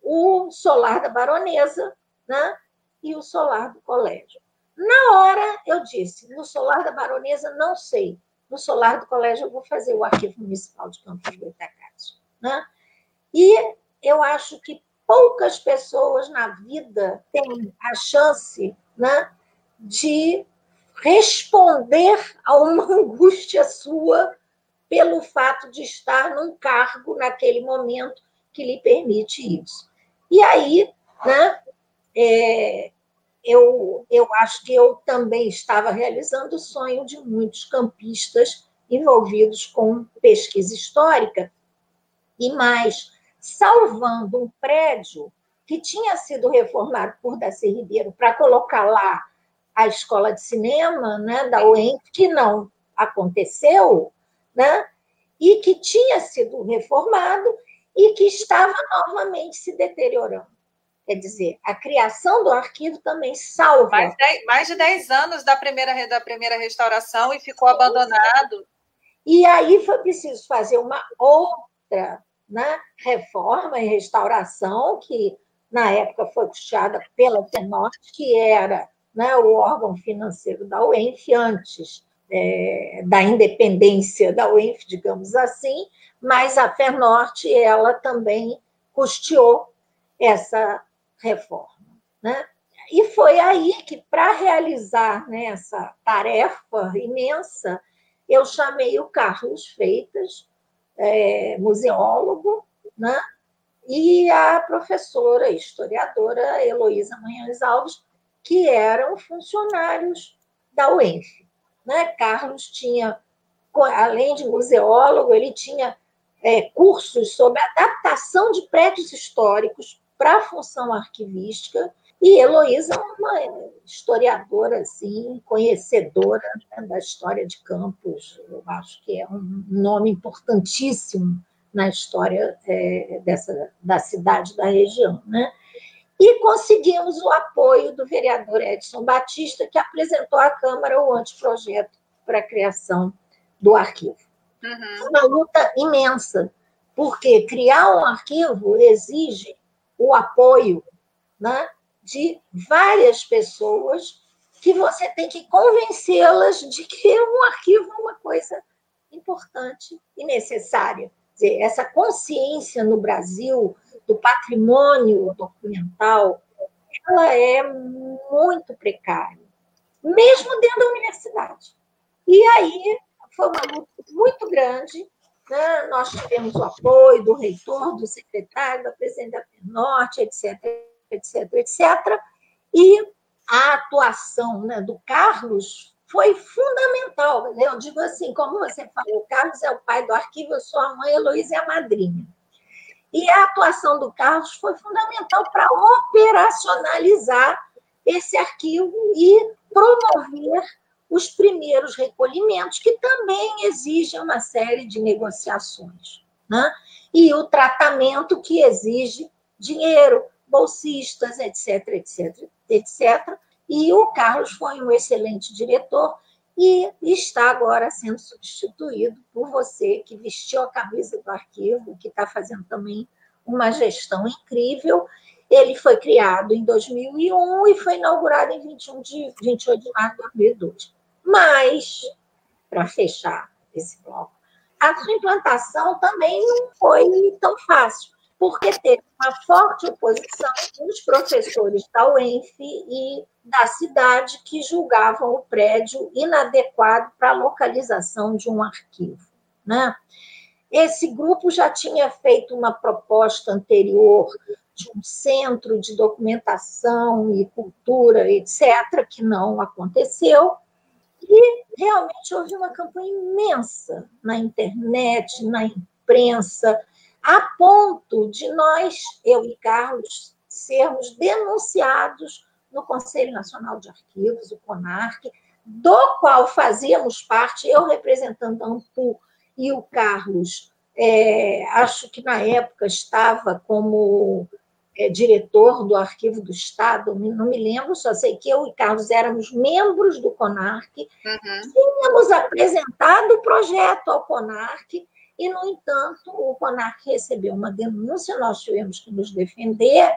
O solar da baronesa né, e o solar do colégio. Na hora, eu disse: no solar da baronesa, não sei. No solar do colégio, eu vou fazer o arquivo municipal de Campos Goitacazes. Né? E eu acho que poucas pessoas na vida têm a chance né, de responder a uma (laughs) angústia sua pelo fato de estar num cargo naquele momento que lhe permite isso. E aí, né, é, eu, eu acho que eu também estava realizando o sonho de muitos campistas envolvidos com pesquisa histórica, e mais, salvando um prédio que tinha sido reformado por Daci Ribeiro para colocar lá a escola de cinema né, da UEM, que não aconteceu, né, e que tinha sido reformado e que estava novamente se deteriorando. Quer dizer, a criação do arquivo também salva. Mais, de, mais de 10 anos da primeira, da primeira restauração e ficou abandonado. E aí foi preciso fazer uma outra né, reforma e restauração, que na época foi custeada pela Tenorte, que era né, o órgão financeiro da UENF antes é, da independência da UENF, digamos assim, mas a Fernorte ela também custeou essa reforma. Né? E foi aí que, para realizar né, essa tarefa imensa, eu chamei o Carlos Freitas, é, museólogo, né? e a professora historiadora Heloísa Manhães Alves, que eram funcionários da UENF. Né? Carlos tinha, além de museólogo, ele tinha é, cursos sobre adaptação de prédios históricos para a função arquivística, e Heloísa é uma historiadora, assim, conhecedora né, da história de Campos, eu acho que é um nome importantíssimo na história é, dessa, da cidade, da região. Né? E conseguimos o apoio do vereador Edson Batista, que apresentou à Câmara o anteprojeto para a criação do arquivo. Uhum. Uma luta imensa, porque criar um arquivo exige o apoio né, de várias pessoas que você tem que convencê-las de que um arquivo é uma coisa importante e necessária. Dizer, essa consciência no Brasil do patrimônio documental, ela é muito precária, mesmo dentro da universidade. E aí foi uma luta muito grande, né? Nós tivemos o apoio do reitor, do secretário, da presidente da Norte, etc., etc., etc. E a atuação né, do Carlos foi fundamental. Eu digo assim, como você falou, o Carlos é o pai do arquivo, eu sou a mãe, a Heloísa é a madrinha. E a atuação do Carlos foi fundamental para operacionalizar esse arquivo e promover os primeiros recolhimentos, que também exigem uma série de negociações. Né? E o tratamento que exige dinheiro, bolsistas, etc, etc, etc. E o Carlos foi um excelente diretor e está agora sendo substituído por você, que vestiu a camisa do arquivo, que está fazendo também uma gestão incrível. Ele foi criado em 2001 e foi inaugurado em 21 de, 28 de março de 2002. Mas, para fechar esse bloco, a sua implantação também não foi tão fácil, porque teve uma forte oposição dos professores da UENF e da cidade que julgavam o prédio inadequado para a localização de um arquivo. Né? Esse grupo já tinha feito uma proposta anterior de um centro de documentação e cultura, etc., que não aconteceu. E realmente houve uma campanha imensa na internet, na imprensa, a ponto de nós, eu e Carlos, sermos denunciados no Conselho Nacional de Arquivos, o CONARC, do qual fazíamos parte, eu representando a AMPU e o Carlos, é, acho que na época estava como é, diretor do Arquivo do Estado, não me lembro, só sei que eu e Carlos éramos membros do CONARC, uhum. tínhamos apresentado o projeto ao CONARC, e, no entanto, o CONARC recebeu uma denúncia, nós tivemos que nos defender,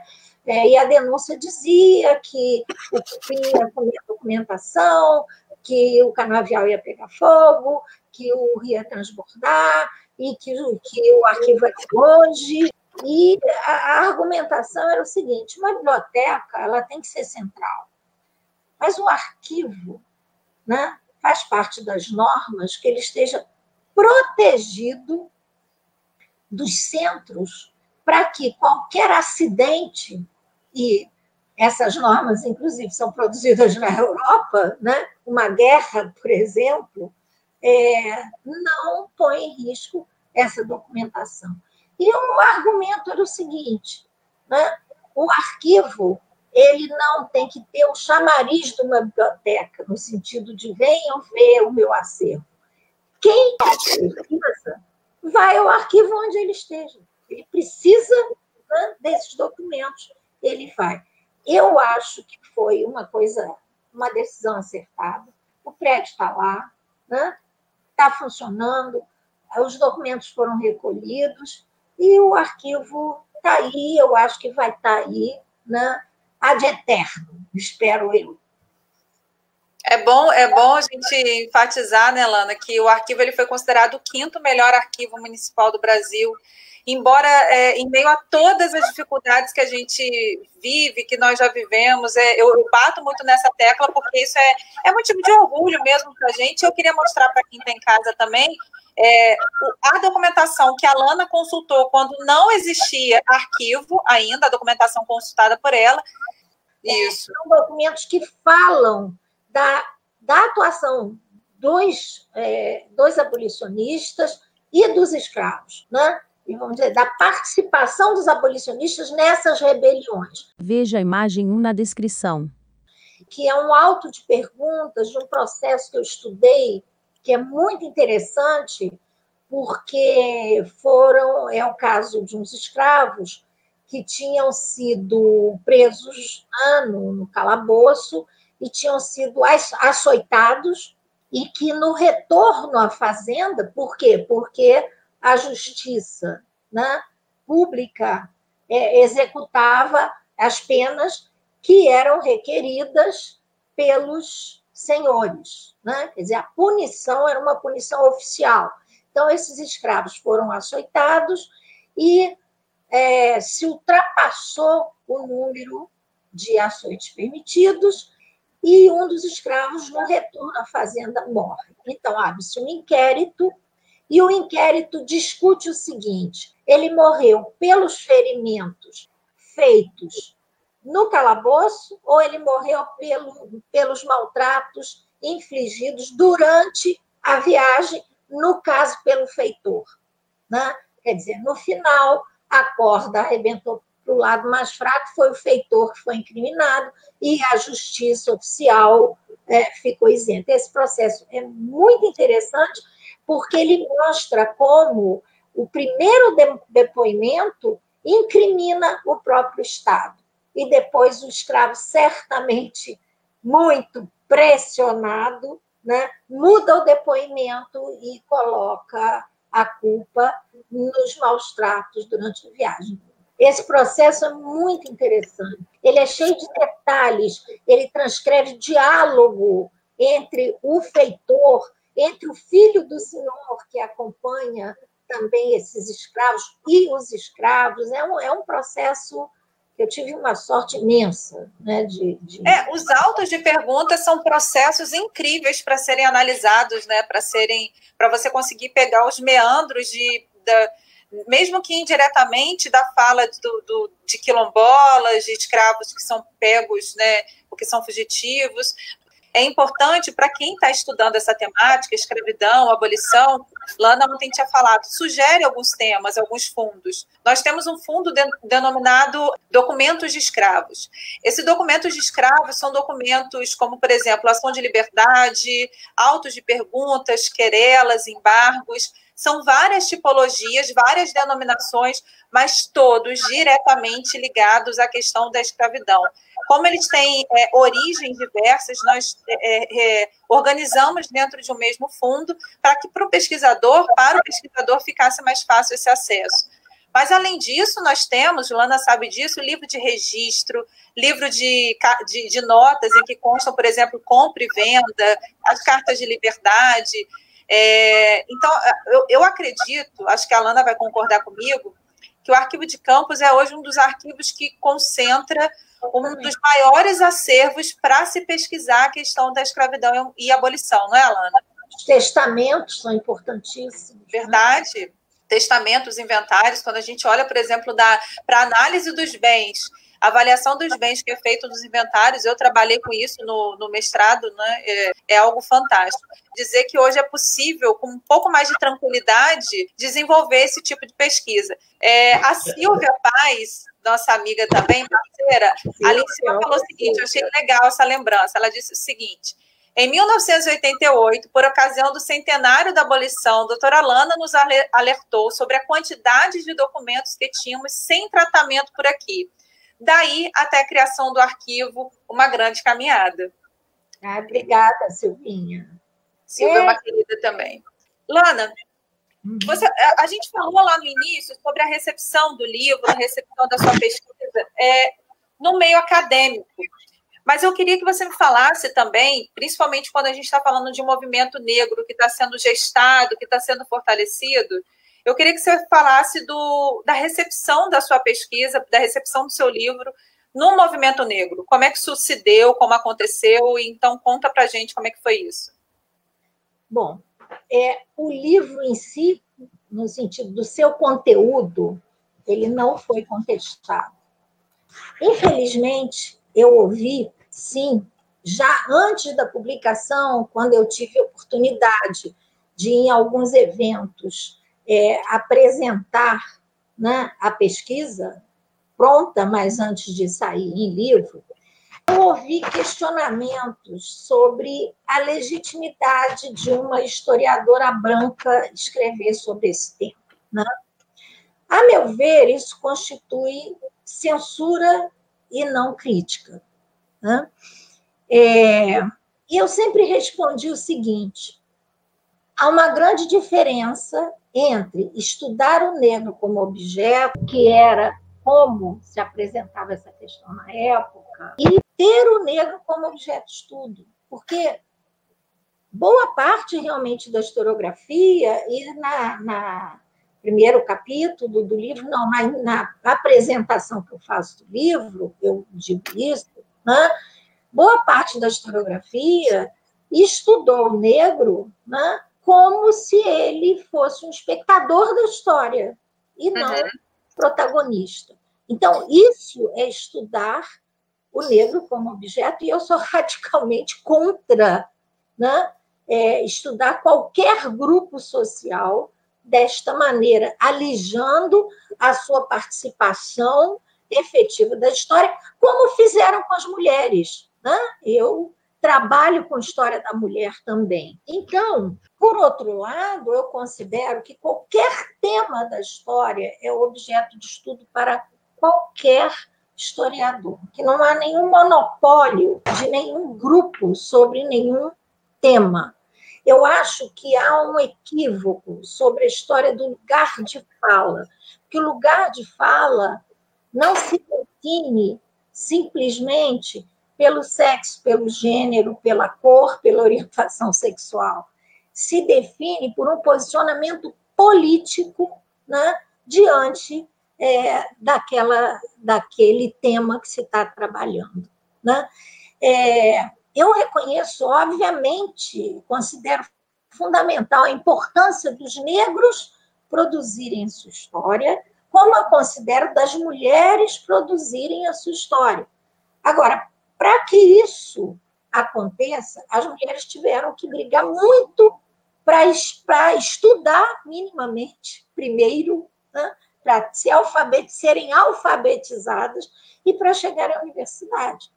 é, e a denúncia dizia que o tinha documentação, que o canavial ia pegar fogo, que o rio ia transbordar, e que, que o arquivo é longe. E a, argumentação era o seguinte: uma biblioteca ela tem que ser central, mas o arquivo né, faz parte das normas que ele esteja protegido dos centros para que qualquer acidente, e essas normas, inclusive, são produzidas na Europa, né? uma guerra, por exemplo, é, não põe em risco essa documentação. E o argumento era o seguinte: né? o arquivo ele não tem que ter o chamariz de uma biblioteca, no sentido de venham ver o meu acervo. Quem precisa vai ao arquivo onde ele esteja. Ele precisa né, desses documentos, ele vai. Eu acho que foi uma coisa, uma decisão acertada. O prédio está lá, está né, funcionando, os documentos foram recolhidos e o arquivo está aí, eu acho que vai estar tá aí, né, ad eterno, espero eu. É bom, é bom a gente enfatizar, né, Lana, que o arquivo ele foi considerado o quinto melhor arquivo municipal do Brasil. Embora, é, em meio a todas as dificuldades que a gente vive, que nós já vivemos, é, eu, eu, bato muito nessa tecla, porque isso é, é motivo de orgulho mesmo para a gente. Eu queria mostrar para quem está em casa também é, a documentação que a Lana consultou quando não existia arquivo ainda, a documentação consultada por ela. Isso. são documentos que falam da, da atuação dos, é, dos abolicionistas e dos escravos, né? Vamos dizer, da participação dos abolicionistas nessas rebeliões. Veja a imagem 1 na descrição. Que é um auto de perguntas de um processo que eu estudei, que é muito interessante, porque foram, é o caso de uns escravos que tinham sido presos ano no calabouço e tinham sido açoitados e que no retorno à fazenda, por quê? Porque a justiça né, pública é, executava as penas que eram requeridas pelos senhores. Né? Quer dizer, a punição era uma punição oficial. Então, esses escravos foram açoitados e é, se ultrapassou o número de açoites permitidos e um dos escravos, no retorno à fazenda, morre. Então, abre-se um inquérito e o inquérito discute o seguinte: ele morreu pelos ferimentos feitos no calabouço ou ele morreu pelo, pelos maltratos infligidos durante a viagem, no caso, pelo feitor. Né? Quer dizer, no final, a corda arrebentou para o lado mais fraco foi o feitor que foi incriminado e a justiça oficial é, ficou isenta. Esse processo é muito interessante porque ele mostra como o primeiro depoimento incrimina o próprio Estado e depois o escravo certamente muito pressionado, né, muda o depoimento e coloca a culpa nos maus tratos durante a viagem. Esse processo é muito interessante. Ele é cheio de detalhes, ele transcreve diálogo entre o feitor, entre o filho do senhor que acompanha também esses escravos e os escravos. É um, é um processo eu tive uma sorte imensa. Né, de, de... É, os autos de perguntas são processos incríveis para serem analisados, né, para serem, para você conseguir pegar os meandros de, da, mesmo que indiretamente da fala do, do, de quilombolas, de escravos que são pegos, né, porque são fugitivos, é importante para quem está estudando essa temática, escravidão, abolição, Lana ontem tinha falado, sugere alguns temas, alguns fundos. Nós temos um fundo de, denominado Documentos de Escravos. Esses documentos de escravos são documentos como, por exemplo, ação de liberdade, autos de perguntas, querelas, embargos, são várias tipologias, várias denominações, mas todos diretamente ligados à questão da escravidão. Como eles têm é, origens diversas, nós é, é, organizamos dentro de um mesmo fundo para que para o pesquisador, para o pesquisador, ficasse mais fácil esse acesso. Mas, além disso, nós temos, Lana sabe disso, livro de registro, livro de, de, de, notas em que constam, por exemplo, compra e venda, as cartas de liberdade. É, então, eu, eu acredito, acho que a Lana vai concordar comigo, que o arquivo de campos é hoje um dos arquivos que concentra um dos maiores acervos para se pesquisar a questão da escravidão e abolição, não é, Alana? Os testamentos são importantíssimos. Né? Verdade. Testamentos, inventários, quando a gente olha, por exemplo, para análise dos bens, a avaliação dos bens que é feito nos inventários, eu trabalhei com isso no, no mestrado, né, é, é, algo fantástico. Dizer que hoje é possível, com um pouco mais de tranquilidade, desenvolver esse tipo de pesquisa. É, a Silvia Paz, nossa amiga também, parceira, a Alicia falou o seguinte: eu achei legal essa lembrança. Ela disse o seguinte. Em 1988, por ocasião do centenário da abolição, a doutora Lana nos alertou sobre a quantidade de documentos que tínhamos sem tratamento por aqui. Daí até a criação do arquivo, uma grande caminhada. Ah, obrigada, Silvinha. Silvia é uma querida também. Lana, uhum. você, a, a, gente falou lá no início sobre a recepção do livro, a recepção da sua pesquisa é, no meio acadêmico. Mas eu queria que você me falasse também, principalmente quando a gente está falando de um movimento negro que está sendo gestado, que está sendo fortalecido, eu queria que você falasse do, da recepção da sua pesquisa, da recepção do seu livro no movimento negro. Como é que isso se deu, como aconteceu? Então, conta para gente como é que foi isso. Bom, é, o livro em si, no sentido do seu conteúdo, ele não foi contestado. Infelizmente, eu ouvi, sim, já antes da publicação, quando eu tive oportunidade de ir em alguns eventos é, apresentar né, a pesquisa pronta, mas antes de sair em livro, eu ouvi questionamentos sobre a legitimidade de uma historiadora branca escrever sobre esse tema. Né? A meu ver, isso constitui censura e não crítica. Né? É, e eu sempre respondi o seguinte: há uma grande diferença entre estudar o negro como objeto, que era como se apresentava essa questão na época, e ter o negro como objeto de estudo. Porque boa parte realmente da historiografia, e na, na primeiro capítulo do livro, não, na, na, apresentação que eu faço do livro, eu digo isso, né? boa parte da historiografia estudou o negro né? Como se ele fosse um espectador da história e não uhum. protagonista. Então, isso é estudar o negro como objeto, e eu sou (laughs) radicalmente contra né, é, estudar qualquer grupo social desta maneira, alijando a sua participação efetiva da história, como fizeram com as mulheres. Né? Eu trabalho com história da mulher também. Então, por outro lado, eu considero que qualquer tema da história é objeto de estudo para qualquer historiador, que não há nenhum monopólio de nenhum grupo sobre nenhum tema. Eu acho que há um equívoco sobre a história do lugar de fala, que o lugar de fala não se define simplesmente pelo sexo, pelo gênero, pela cor, pela orientação sexual. Se define por um posicionamento político né, diante é, daquela, daquele tema que se está trabalhando. Né? É, eu reconheço, obviamente, considero fundamental a importância dos negros produzirem sua história, como eu considero das mulheres produzirem a sua história. Agora, para que isso aconteça, as mulheres tiveram que brigar muito para estudar minimamente, primeiro, né? para se alfabet, serem alfabetizadas e para chegar à universidade.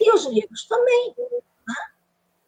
E os negros também. Né?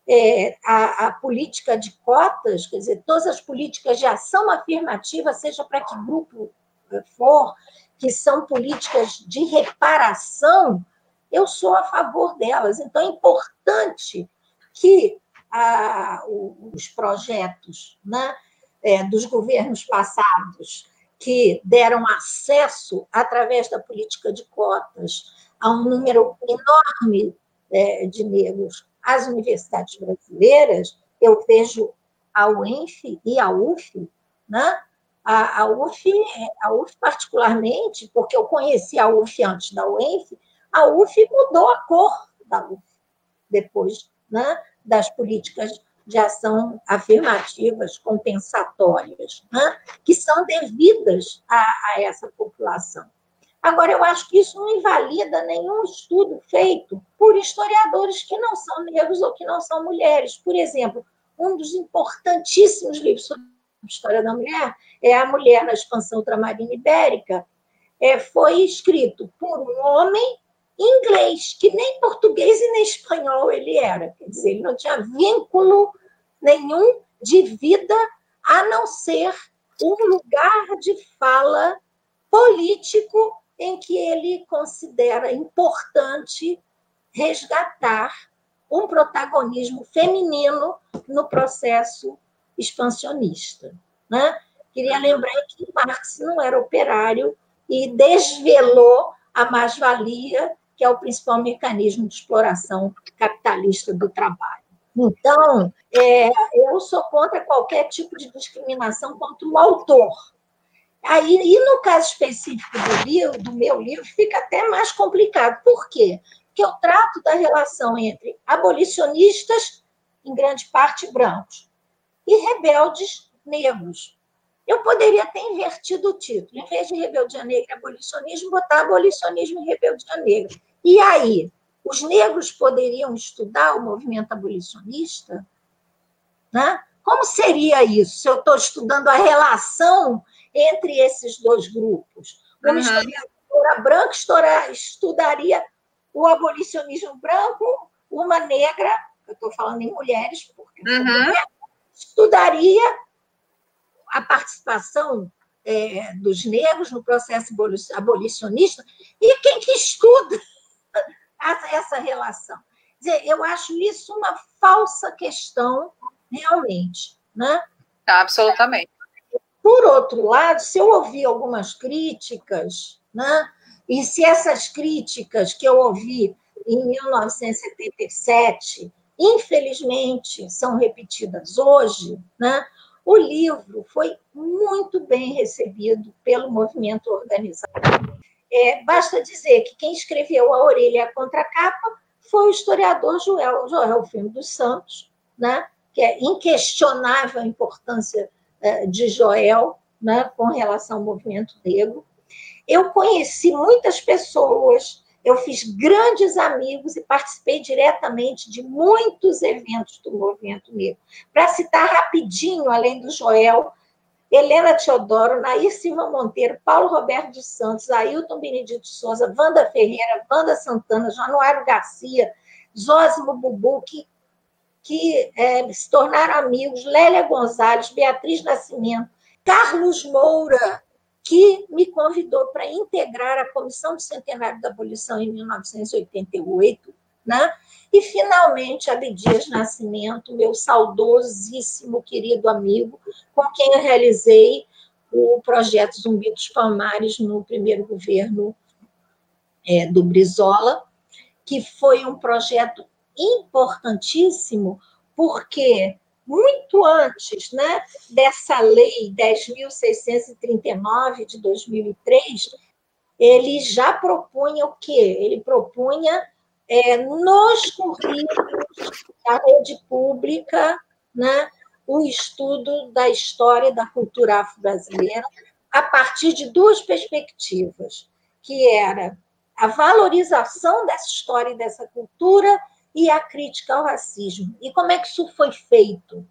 É, a, a, política de cotas, quer dizer, todas as políticas de ação afirmativa, seja para que grupo eh, for, que são políticas de reparação, eu sou a favor delas. Então, é importante que a, os projetos né, é, dos governos passados que deram acesso, através da política de cotas, a um número enorme é, de negros às universidades brasileiras, eu vejo a UENF e a UF, né? A, a, UF, a UF particularmente, porque eu conheci a UF antes da UENF, a UF mudou a cor da UF depois né, das políticas de ação afirmativas, compensatórias, né, que são devidas a, a essa população. Agora, eu acho que isso não invalida nenhum estudo feito por historiadores que não são negros ou que não são mulheres. Por exemplo, um dos importantíssimos livros sobre a história da mulher é A Mulher na Expansão Ultramarina Ibérica. É, foi escrito por um homem inglês, que nem português e nem espanhol ele era. Quer dizer, ele não tinha vínculo nenhum de vida a não ser um lugar de fala político em que ele considera importante resgatar um protagonismo feminino no processo expansionista. Né? Queria lembrar que Marx não era operário e desvelou a mais-valia, que é o principal mecanismo de exploração capitalista do trabalho. Então, é, eu sou contra qualquer tipo de discriminação contra o autor, Aí, e no caso específico do livro, do meu livro, fica até mais complicado. Por quê? Porque eu trato da relação entre abolicionistas, em grande parte brancos, e rebeldes negros. Eu poderia ter invertido o título. Em vez de rebeldia negra e abolicionismo, botar abolicionismo e rebeldia negra. E aí? Os negros poderiam estudar o movimento abolicionista? Né? Como seria isso se eu estou estudando a relação entre esses dois grupos. Uma uhum. historiadora branca estudaria o abolicionismo branco, uma negra, eu estou falando em mulheres, porque uhum. estudaria a participação é, dos negros no processo abolicionista, e quem que estuda (laughs) essa relação? Dizer, eu acho isso uma falsa questão, realmente. Né? Absolutamente. Por outro lado, se eu ouvi algumas críticas, né, e se essas críticas que eu ouvi em 1977, infelizmente, são repetidas hoje, né, o livro foi muito bem recebido pelo movimento organizado. É, basta dizer que quem escreveu A Orelha a Contracapa foi o historiador Joel, Joel Filho dos Santos, né, que é inquestionável a importância é, de Joel né, com relação ao movimento negro. Eu conheci muitas pessoas, eu fiz grandes amigos e participei diretamente de muitos eventos do movimento negro. Para citar rapidinho, além do Joel, Helena Teodoro, Nair Silva Monteiro, Paulo Roberto de Santos, Ailton Benedito Souza, Wanda Ferreira, Wanda Santana, Januário Garcia, Zósimo Bubu, que que é, se tornaram amigos, Lélia Gonzalez, Beatriz Nascimento, Carlos Moura, que me convidou para integrar a Comissão do Centenário da Abolição em 1988, né? E, finalmente, Abdias Nascimento, meu saudosíssimo querido amigo, com quem eu realizei o projeto Zumbi dos Palmares no primeiro governo é, do Brizola, que foi um projeto importantíssimo, porque muito antes né, dessa lei 10.639 de 2003, ele já propunha o quê? Ele propunha é, nos currículos da rede pública né, o estudo da história e da cultura afro-brasileira a partir de duas perspectivas, que era a valorização dessa história e dessa cultura e a crítica ao racismo. E como é que isso foi feito?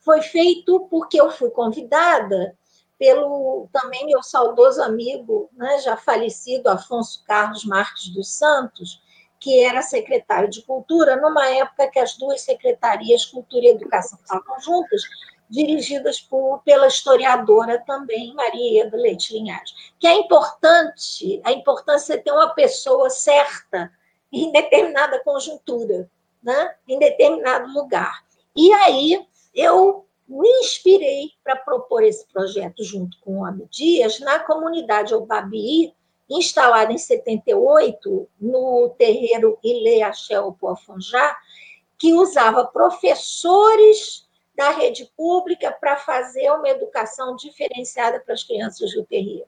Foi feito porque eu fui convidada pelo também meu saudoso amigo, né, já falecido Afonso Carlos Marques dos Santos, que era secretário de Cultura, numa época que as duas secretarias, Cultura e Educação, estavam juntas, dirigidas por, pela historiadora também, Maria do Leite Linhares. Que é importante, a importância de ter uma pessoa certa em determinada conjuntura, né? em determinado lugar. E aí eu me inspirei para propor esse projeto junto com o Abdias Dias na comunidade Obabi, instalada em 78 no terreiro Ilê Axel que usava professores da rede pública para fazer uma educação diferenciada para as crianças do terreiro.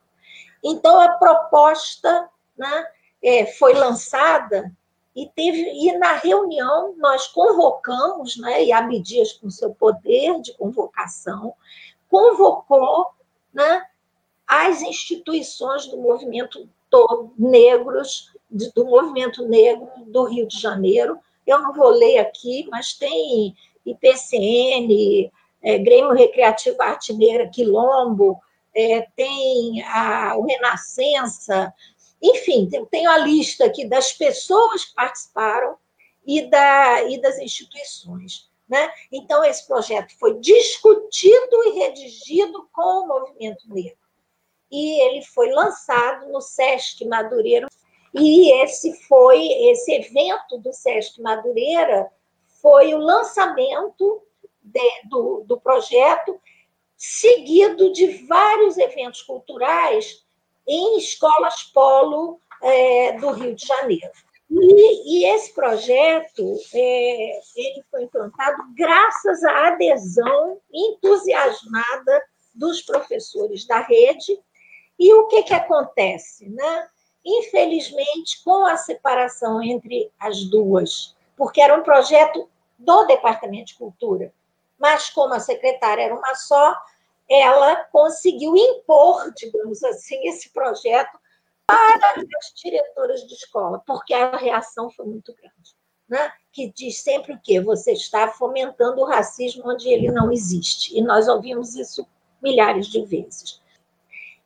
Então, a proposta né, é, foi lançada e teve e na reunião nós convocamos, né, e Abdias com seu poder de convocação, convocou né, as instituições do movimento todo, negros, do movimento negro do Rio de Janeiro. Eu não vou ler aqui, mas tem IPCN, é, Grêmio Recreativo Arte Negra Quilombo, é, tem a, o Renascença, enfim, tenho a lista aqui das pessoas que participaram e, da, e das instituições. Né? Então, esse projeto foi discutido e redigido com o movimento negro. E ele foi lançado no SESC Madureira. E esse foi esse evento do SESC Madureira foi o lançamento de, do, do projeto, seguido de vários eventos culturais em escolas polo é, do Rio de Janeiro. E, e esse projeto é, ele foi implantado graças à adesão entusiasmada dos professores da rede. E o que, que acontece? Né? Infelizmente, com a separação entre as duas, porque era um projeto do Departamento de Cultura, mas como a secretária era uma só, ela conseguiu impor, digamos assim, esse projeto para as diretoras de escola, porque a reação foi muito grande. Né? Que diz sempre o quê? Você está fomentando o racismo onde ele não existe. E nós ouvimos isso milhares de vezes.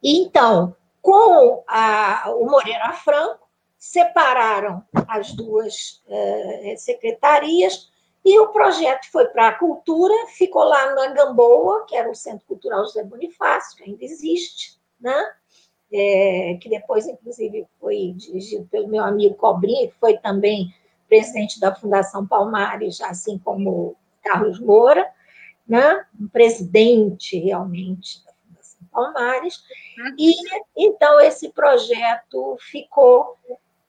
Então, com a, o Moreira Franco, separaram as duas uh, secretarias e o projeto foi para a cultura, ficou lá na Gamboa, que era o Centro Cultural José Bonifácio, que ainda existe, né? É, que depois, inclusive, foi dirigido pelo meu amigo Cobrinha, que foi também presidente da Fundação Palmares, assim como Carlos Moura, né? um presidente realmente da Fundação Palmares. E então esse projeto ficou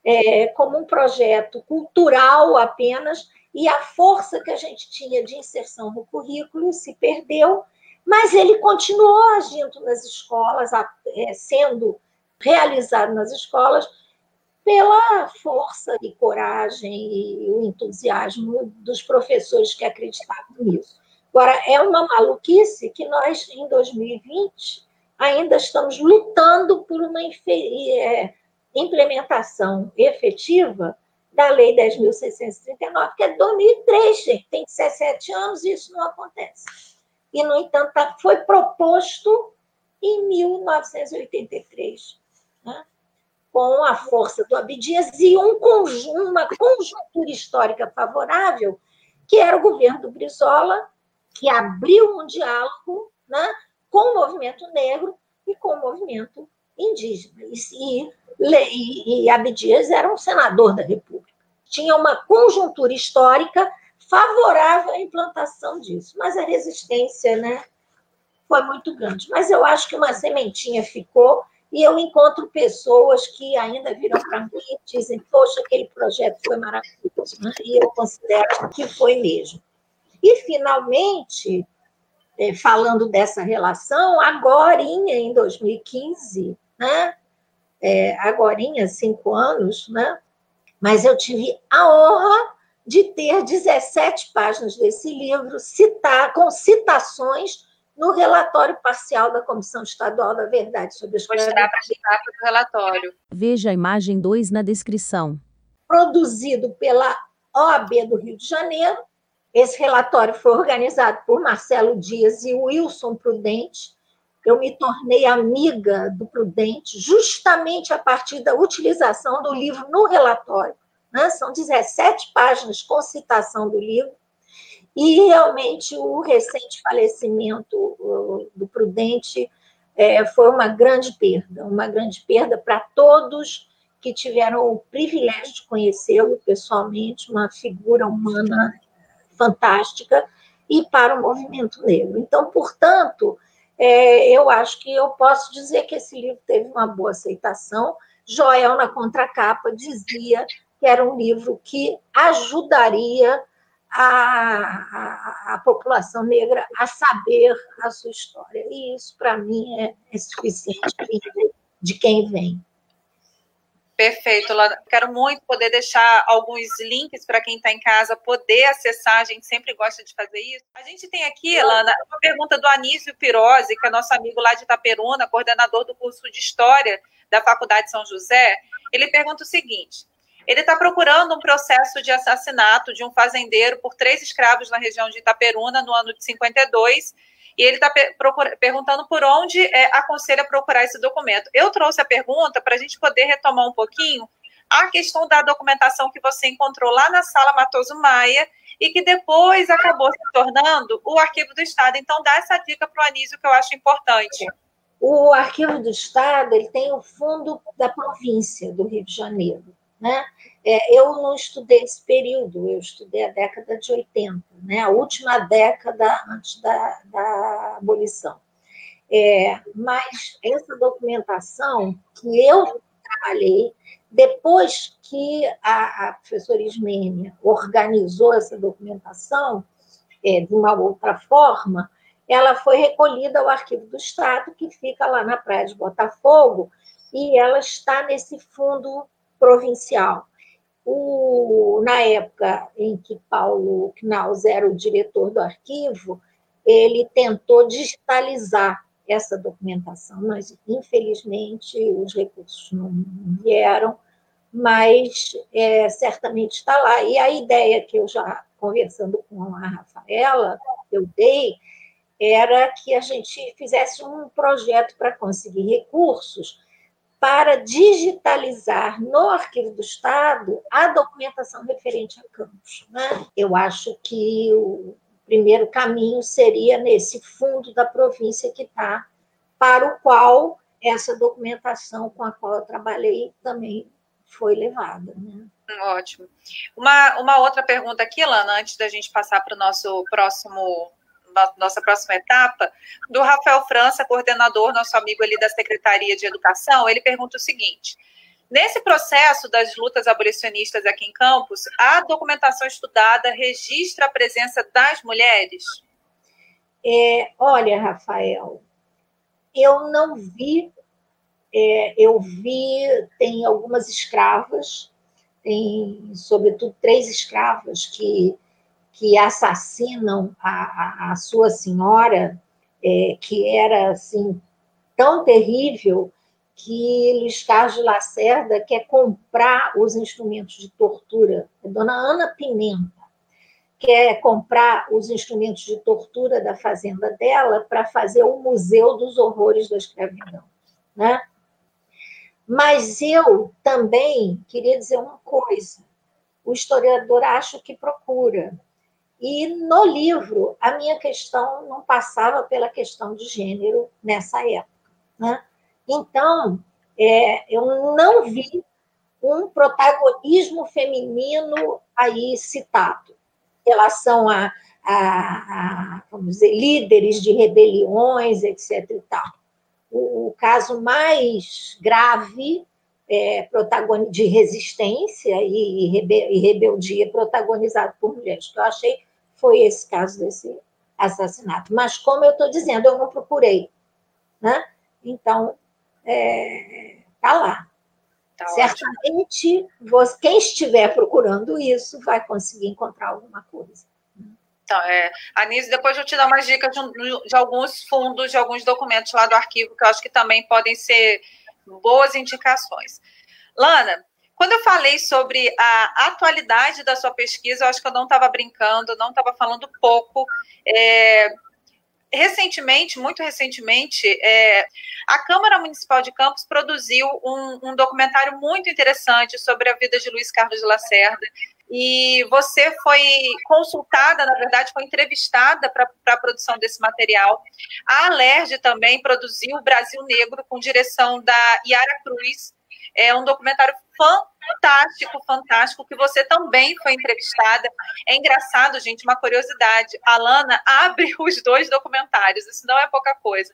é, como um projeto cultural apenas, e a força que a gente tinha de inserção no currículo se perdeu, mas ele continuou agindo nas escolas, é, sendo realizado nas escolas pela força e coragem e o entusiasmo dos professores que acreditavam nisso. Agora, é uma maluquice que nós, em 2020, ainda estamos lutando por uma é, implementação efetiva da Lei 10.639, que é de 2003, gente, tem 17 anos e isso não acontece. E, no entanto, tá, foi proposto em 1983, né? com a força do Abdias e um conjunto, uma conjuntura histórica favorável, que era o governo do Brizola, que abriu um diálogo né, com o movimento negro e com o movimento indígena. E, e, e Abdias era um senador da República tinha uma conjuntura histórica favorável à implantação disso, mas a resistência né, foi muito grande. Mas eu acho que uma sementinha ficou, e eu encontro pessoas que ainda viram para mim e dizem: Poxa, aquele projeto foi maravilhoso, né? e eu considero que foi mesmo. E, finalmente, é, falando dessa relação, agora, em 2015, né? É, agora, cinco anos, né? Mas eu tive a honra de ter 17 páginas desse livro citar, com citações no relatório parcial da Comissão Estadual da Verdade sobre as Vou tirar para para o relatório. Veja a imagem 2 na descrição. Produzido pela OAB do Rio de Janeiro. Esse relatório foi organizado por Marcelo Dias e Wilson Prudente. Eu me tornei amiga do Prudente justamente a partir da utilização do livro no relatório. Né? São 17 páginas com citação do livro e realmente o recente falecimento do Prudente é, foi uma grande perda, uma grande perda para todos que tiveram o privilégio de conhecê-lo pessoalmente, uma figura humana fantástica, e para o movimento negro. Então, portanto, é, eu acho que eu posso dizer que esse livro teve uma boa aceitação. Joel, na contracapa, dizia que era um livro que ajudaria a, a, a, população negra a saber a sua história. E isso, para mim, é, é suficiente de quem vem. Perfeito, Lana. Quero muito poder deixar alguns links para quem está em casa poder acessar. A gente sempre gosta de fazer isso. A gente tem aqui, Lana, uma pergunta do Anísio Pirose, que é nosso amigo lá de Itaperuna, coordenador do curso de História da Faculdade São José. Ele pergunta o seguinte: ele está procurando um processo de assassinato de um fazendeiro por três escravos na região de Itaperuna no ano de 52. E ele está perguntando por onde é, aconselha procurar esse documento. Eu trouxe a pergunta para a gente poder retomar um pouquinho a questão da documentação que você encontrou lá na sala Matoso Maia e que depois acabou se tornando o Arquivo do Estado. Então, dá essa dica para o Anísio que eu acho importante. O Arquivo do Estado ele tem o fundo da província do Rio de Janeiro. Né? É, eu não estudei esse período, eu estudei a década de 80, né? a última década antes da, da abolição. É, mas essa documentação que eu trabalhei, depois que a, a professora Ismênia organizou essa documentação é, de uma outra forma, ela foi recolhida ao Arquivo do Estado, que fica lá na Praia de Botafogo, e ela está nesse fundo provincial. O, na época em que Paulo Knaus era o diretor do arquivo, ele tentou digitalizar essa documentação, mas infelizmente os recursos não vieram, mas é, certamente está lá. E a ideia que eu já conversando com a Rafaela, eu dei, era que a gente fizesse um projeto para conseguir recursos para digitalizar no Arquivo do Estado a documentação referente a campos. Né? Eu acho que o primeiro caminho seria nesse fundo da província que está, para o qual essa documentação com a qual eu trabalhei também foi levada. Né? Ótimo. Uma, uma outra pergunta aqui, Lana, antes da gente passar para o nosso próximo nossa próxima etapa, do Rafael França, coordenador, nosso amigo ali da Secretaria de Educação, ele pergunta o seguinte: Nesse processo das lutas abolicionistas aqui em Campos, a documentação estudada registra a presença das mulheres? É, olha, Rafael, eu não vi, é, eu vi, tem algumas escravas, tem, sobretudo, três escravas que que assassinam a, a, a sua senhora, é, que era assim tão terrível que Luiz Carlos Lacerda quer comprar os instrumentos de tortura. A dona Ana Pimenta quer comprar os instrumentos de tortura da fazenda dela para fazer o Museu dos Horrores da Escravidão. Né? Mas eu também queria dizer uma coisa: o historiador acho que procura, e no livro, a minha questão não passava pela questão de gênero nessa época. Né? Então, é, eu não vi um protagonismo feminino aí citado, em relação a, a, a vamos dizer, líderes de rebeliões, etc. E tal. O, o caso mais grave é, de resistência e, e, rebeldia protagonizado por mulheres, que eu achei foi esse caso desse assassinato. Mas, como eu estou dizendo, eu não procurei. Né? Então, está é, tá lá. Tá Certamente, você, quem estiver procurando isso vai conseguir encontrar alguma coisa. Então, é, Anise, depois eu te dar umas dicas de, de, alguns fundos, de alguns documentos lá do arquivo, que eu acho que também podem ser boas indicações. Lana, quando eu falei sobre a atualidade da sua pesquisa, eu acho que eu não estava brincando, não estava falando pouco. É, recentemente, muito recentemente, é, a Câmara Municipal de Campos produziu um, um, documentário muito interessante sobre a vida de Luiz Carlos de Lacerda. E você foi consultada, na verdade, foi entrevistada para a produção desse material. A Alerj também produziu o Brasil Negro, com direção da Yara Cruz. É um documentário fantástico, fantástico, que você também foi entrevistada. É engraçado, gente, uma curiosidade. A Lana (laughs) abre os dois documentários, isso não é pouca coisa.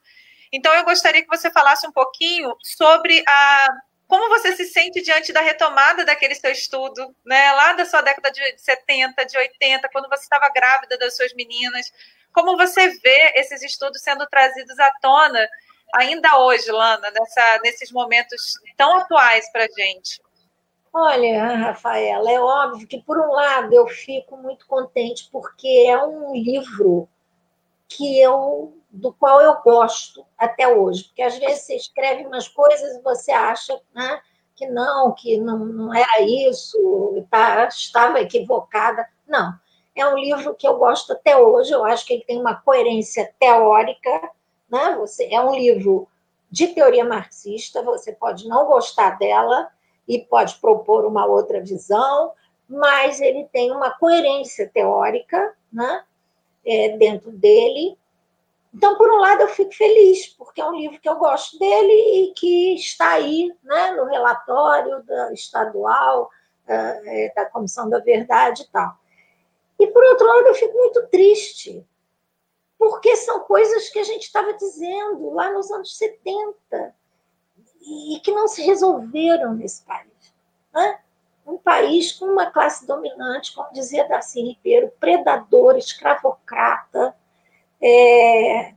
Então, eu gostaria que você falasse um pouquinho sobre a como você se sente diante da retomada daquele seu estudo, né? Lá da sua década de 70, de 80, quando você estava grávida das suas meninas. Como você vê esses estudos sendo trazidos à tona ainda hoje, Lana, nessa, nesses momentos tão atuais para a gente? Olha, Rafaela, é óbvio que, por um lado, eu fico muito contente, porque é um livro que eu, do qual eu gosto até hoje. Porque, às vezes, você escreve umas coisas e você acha né, que não, que não, não era isso, tá, estava equivocada. Não, é um livro que eu gosto até hoje, eu acho que ele tem uma coerência teórica, né? Você, é um livro de teoria marxista, você pode não gostar dela, e pode propor uma outra visão, mas ele tem uma coerência teórica né, é, dentro dele. Então, por um lado, eu fico feliz, porque é um livro que eu gosto dele e que está aí né, no relatório da estadual, é, da Comissão da Verdade e tal. E, por outro lado, eu fico muito triste, porque são coisas que a gente estava dizendo lá nos anos 70 e que não se resolveram nesse país. Né? Um país com uma classe dominante, como dizia Darcy Ribeiro, predador, escravocrata. É...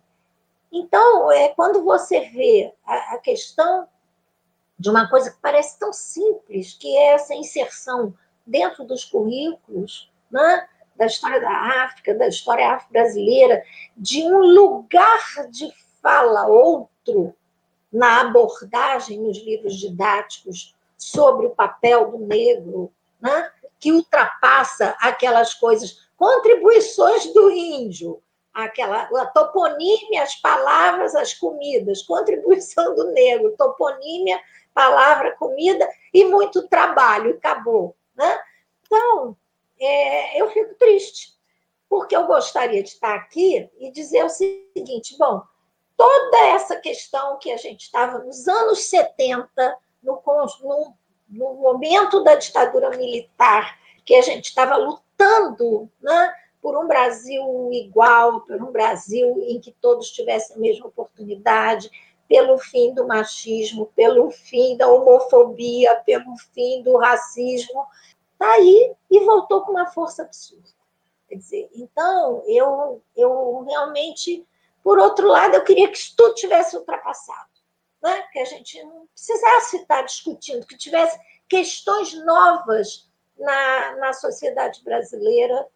Então, é, quando você vê a, a questão de uma coisa que parece tão simples, que é essa inserção dentro dos currículos, né? Da história da África, da história afro-brasileira, de um lugar de fala outro na abordagem nos livros didáticos sobre o papel do negro, né? que ultrapassa aquelas coisas, contribuições do índio, aquela a toponímia, as palavras, as comidas, contribuição do negro, toponímia, palavra, comida e muito trabalho, acabou. É, eu fico triste, porque eu gostaria de estar aqui e dizer o seguinte: bom, toda essa questão que a gente estava nos anos 70, no, no, no momento da ditadura militar, que a gente estava lutando né, por um Brasil igual, por um Brasil em que todos tivessem a mesma oportunidade, pelo fim do machismo, pelo fim da homofobia, pelo fim do racismo, está aí e voltou com uma força absurda. Quer dizer, então, eu, eu realmente por outro lado, eu queria que isso tudo tivesse ultrapassado, né? que a gente não precisasse estar discutindo, que tivesse questões novas na, na sociedade brasileira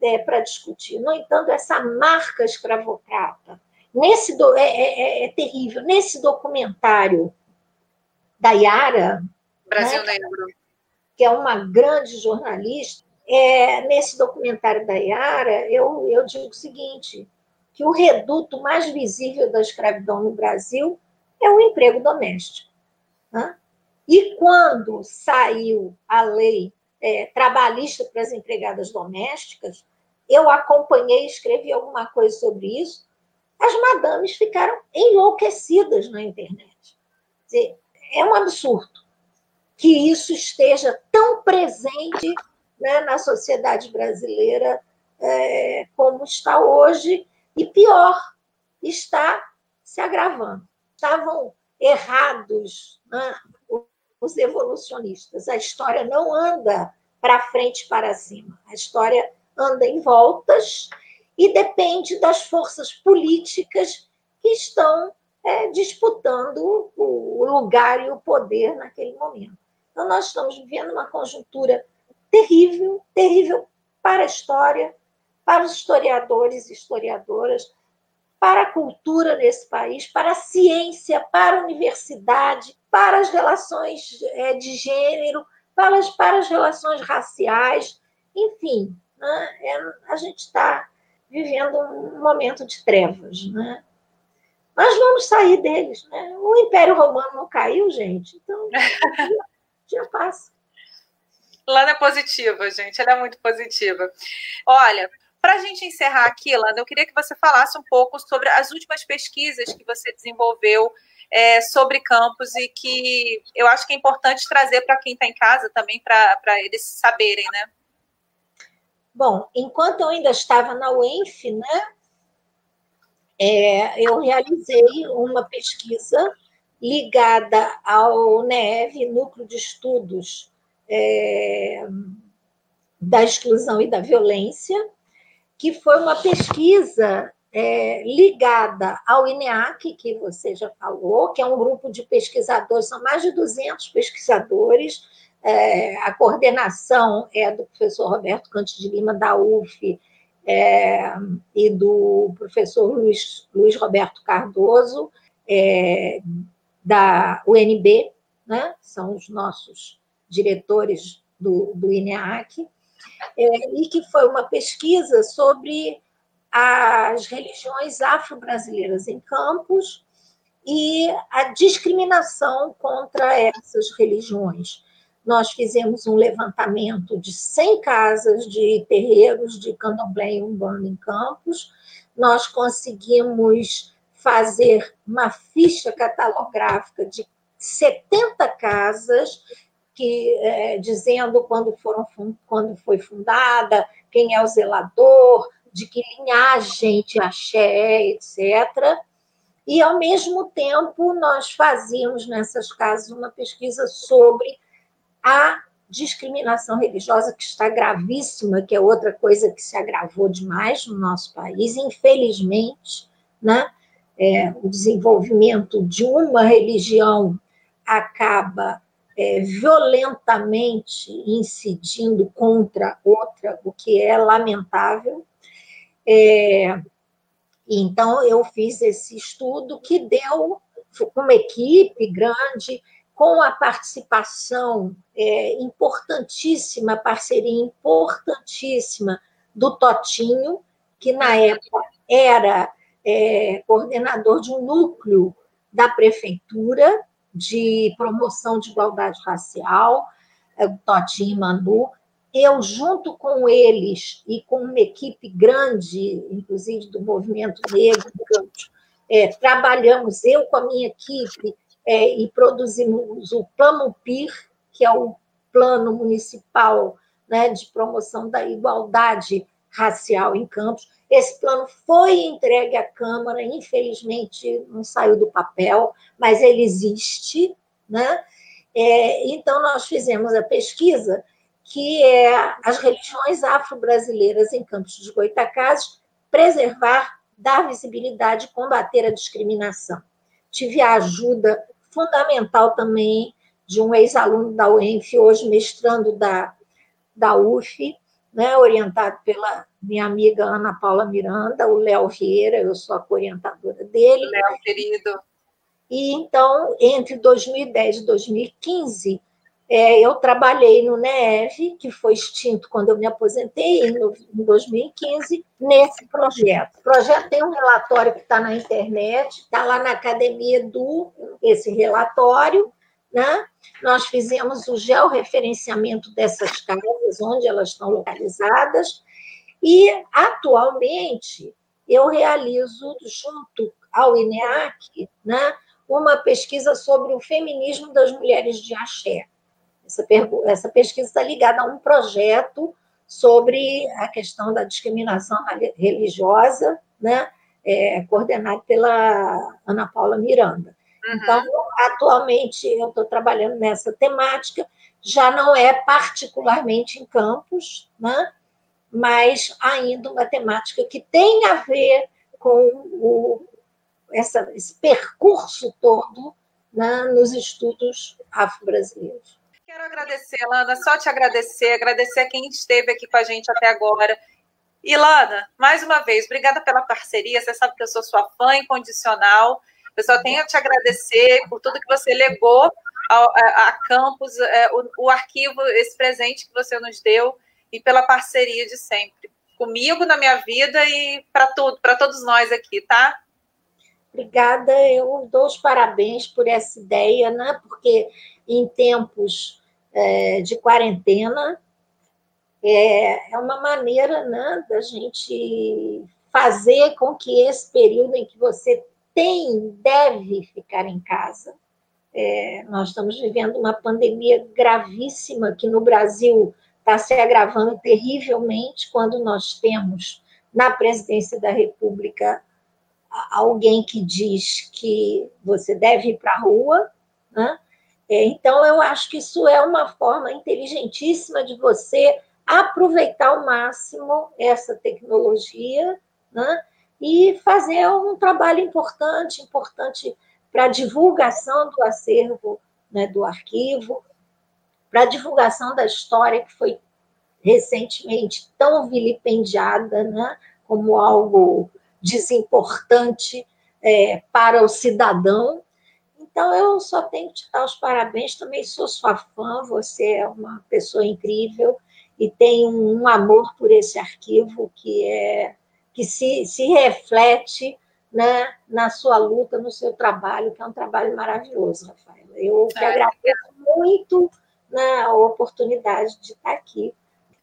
é, para discutir. No entanto, essa marca escravocrata, nesse do, é, é, é, é terrível. Nesse documentário da Yara, Brasil né, Negro, que é uma grande jornalista, é, nesse documentário da Yara, eu, eu digo o seguinte: que o reduto mais visível da escravidão no Brasil é o emprego doméstico. Né? E quando saiu a lei é, trabalhista para as empregadas domésticas, eu acompanhei, escrevi alguma coisa sobre isso, as madames ficaram enlouquecidas na internet. Dizer, é um absurdo que isso esteja tão presente né, na sociedade brasileira é, como está hoje, e pior, está se agravando. Estavam errados né, os evolucionistas. A história não anda para frente para cima. A história anda em voltas e depende das forças políticas que estão é, disputando o lugar e o poder naquele momento. Então, nós estamos vivendo uma conjuntura terrível, terrível para a história, para os historiadores e historiadoras, para a cultura desse país, para a ciência, para a universidade, para as relações é, de gênero, para as, para as relações raciais, enfim, né? é, a gente está vivendo um momento de trevas. Né? Mas vamos sair deles. Né? O Império Romano não caiu, gente, então (laughs) já passa. Lana é positiva, gente, ela é muito positiva. Olha, para a gente encerrar aqui, Lana, eu queria que você falasse um pouco sobre as últimas pesquisas que você desenvolveu é, sobre campos e que eu acho que é importante trazer para quem está em casa também, para eles saberem, né? Bom, enquanto eu ainda estava na UENF, né, é, eu realizei uma pesquisa ligada ao NEV, Núcleo de Estudos é, da Exclusão e da Violência, que foi uma pesquisa é, ligada ao INEAC, que você já falou, que é um grupo de pesquisadores, são mais de 200 pesquisadores, é, a coordenação é do professor Roberto Cantes de Lima, da UF, é, e do professor Luiz, Luiz Roberto Cardoso, é, da UNB, né? são os nossos diretores do, do INEAC, é, e que foi uma pesquisa sobre as religiões afro-brasileiras em campos e a discriminação contra essas religiões nós fizemos um levantamento de 100 casas de terreiros de candomblé e umbanda em Campos. Nós conseguimos fazer uma ficha catalográfica de 70 casas, que é, dizendo quando, foram, quando foi fundada, quem é o zelador, de que linhagem de axé, etc. E, ao mesmo tempo, nós fazíamos nessas casas uma pesquisa sobre a discriminação religiosa, que está gravíssima, que é outra coisa que se agravou demais no nosso país, infelizmente, né? É, o desenvolvimento de uma religião acaba é, violentamente incidindo contra outra, o que é lamentável. É, então, eu fiz esse estudo que deu uma equipe grande, com a participação é, importantíssima, parceria importantíssima do Totinho, que na época era é, coordenador de um núcleo da prefeitura de promoção de igualdade racial, é, Totinho Manu. Eu, junto com eles e com uma equipe grande, inclusive do movimento negro, é, trabalhamos, eu com a minha equipe, é, e produzimos o Plano PIR, que é o Plano Municipal né, de Promoção da Igualdade Racial em Campos. Esse plano foi entregue à Câmara, infelizmente não saiu do papel, mas ele existe. Né? É, então, nós fizemos a pesquisa que é as religiões afro-brasileiras em Campos de Goitacazes, preservar, dar visibilidade combater a discriminação. Tive a ajuda fundamental também de um ex-aluno da UENF, hoje mestrando da, da UF, né, orientado pela minha amiga Ana Paula Miranda, o Léo Vieira, eu sou a orientadora dele. Léo, querido. E então, entre 2010 e 2015, é, eu trabalhei no NEV, que foi extinto quando eu me aposentei, em 2015, nesse projeto. O projeto tem um relatório que está na internet, está lá na academia do esse relatório. Né? Nós fizemos o georreferenciamento dessas casas, onde elas estão localizadas, e atualmente eu realizo, junto ao INEAC, né, uma pesquisa sobre o feminismo das mulheres de axé. Essa, essa pesquisa está ligada a um projeto sobre a questão da discriminação religiosa, né, é, coordenado pela Ana Paula Miranda. Uhum. Então, atualmente, eu estou trabalhando nessa temática, já não é particularmente em campos, né, mas ainda uma temática que tem a ver com o, essa, esse percurso todo né, nos estudos afro-brasileiros Quero agradecer, Lana, só te agradecer, agradecer a quem esteve aqui com a gente até agora. E, Lana, mais uma vez, obrigada pela parceria. Você sabe que eu sou sua fã incondicional. Eu só tenho a te agradecer por tudo que você legou a, a Campus, é, o, o arquivo, esse presente que você nos deu e pela parceria de sempre. Comigo, na minha vida e para tudo, para todos nós aqui, tá? Obrigada, eu dou os parabéns por essa ideia, né? Porque em tempos é, de quarentena é, é uma maneira né, da gente fazer com que esse período em que você tem, deve ficar em casa. É, nós estamos vivendo uma pandemia gravíssima que no Brasil está se agravando terrivelmente quando nós temos na presidência da República alguém que diz que você deve ir para a rua. Né? É, então, eu acho que isso é uma forma inteligentíssima de você aproveitar ao máximo essa tecnologia né? E fazer um trabalho importante, importante para a divulgação do acervo né, do arquivo, para a divulgação da história que foi recentemente tão vilipendiada né, como algo desimportante é, para o cidadão. Então, eu só tenho que te dar os parabéns, também sou sua fã, você é uma pessoa incrível e tem um amor por esse arquivo que é que se, se reflete né, na sua luta, no seu trabalho, que é um trabalho maravilhoso, Rafael. Eu te agradeço muito né, a oportunidade de estar aqui.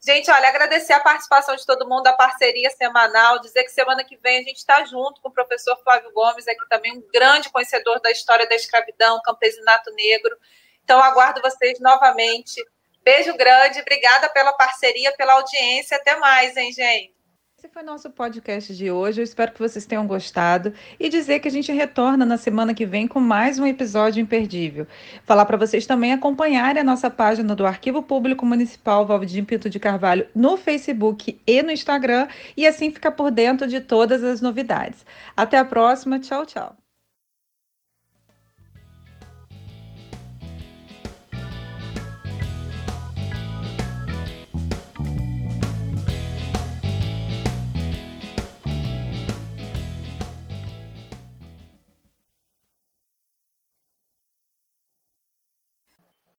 Gente, olha, agradecer a participação de todo mundo, a parceria semanal, dizer que semana que vem a gente está junto com o professor Flávio Gomes, aqui também um grande conhecedor da história da escravidão, campesinato negro. Então, aguardo vocês novamente. Beijo grande, obrigada pela parceria, pela audiência. Até mais, hein, gente? Esse foi nosso podcast de hoje. Eu espero que vocês tenham gostado e dizer que a gente retorna na semana que vem com mais um episódio imperdível. Falar para vocês também acompanharem a nossa página do Arquivo Público Municipal Valdir Pinto de Carvalho no Facebook e no Instagram e assim ficar por dentro de todas as novidades. Até a próxima. Tchau, tchau.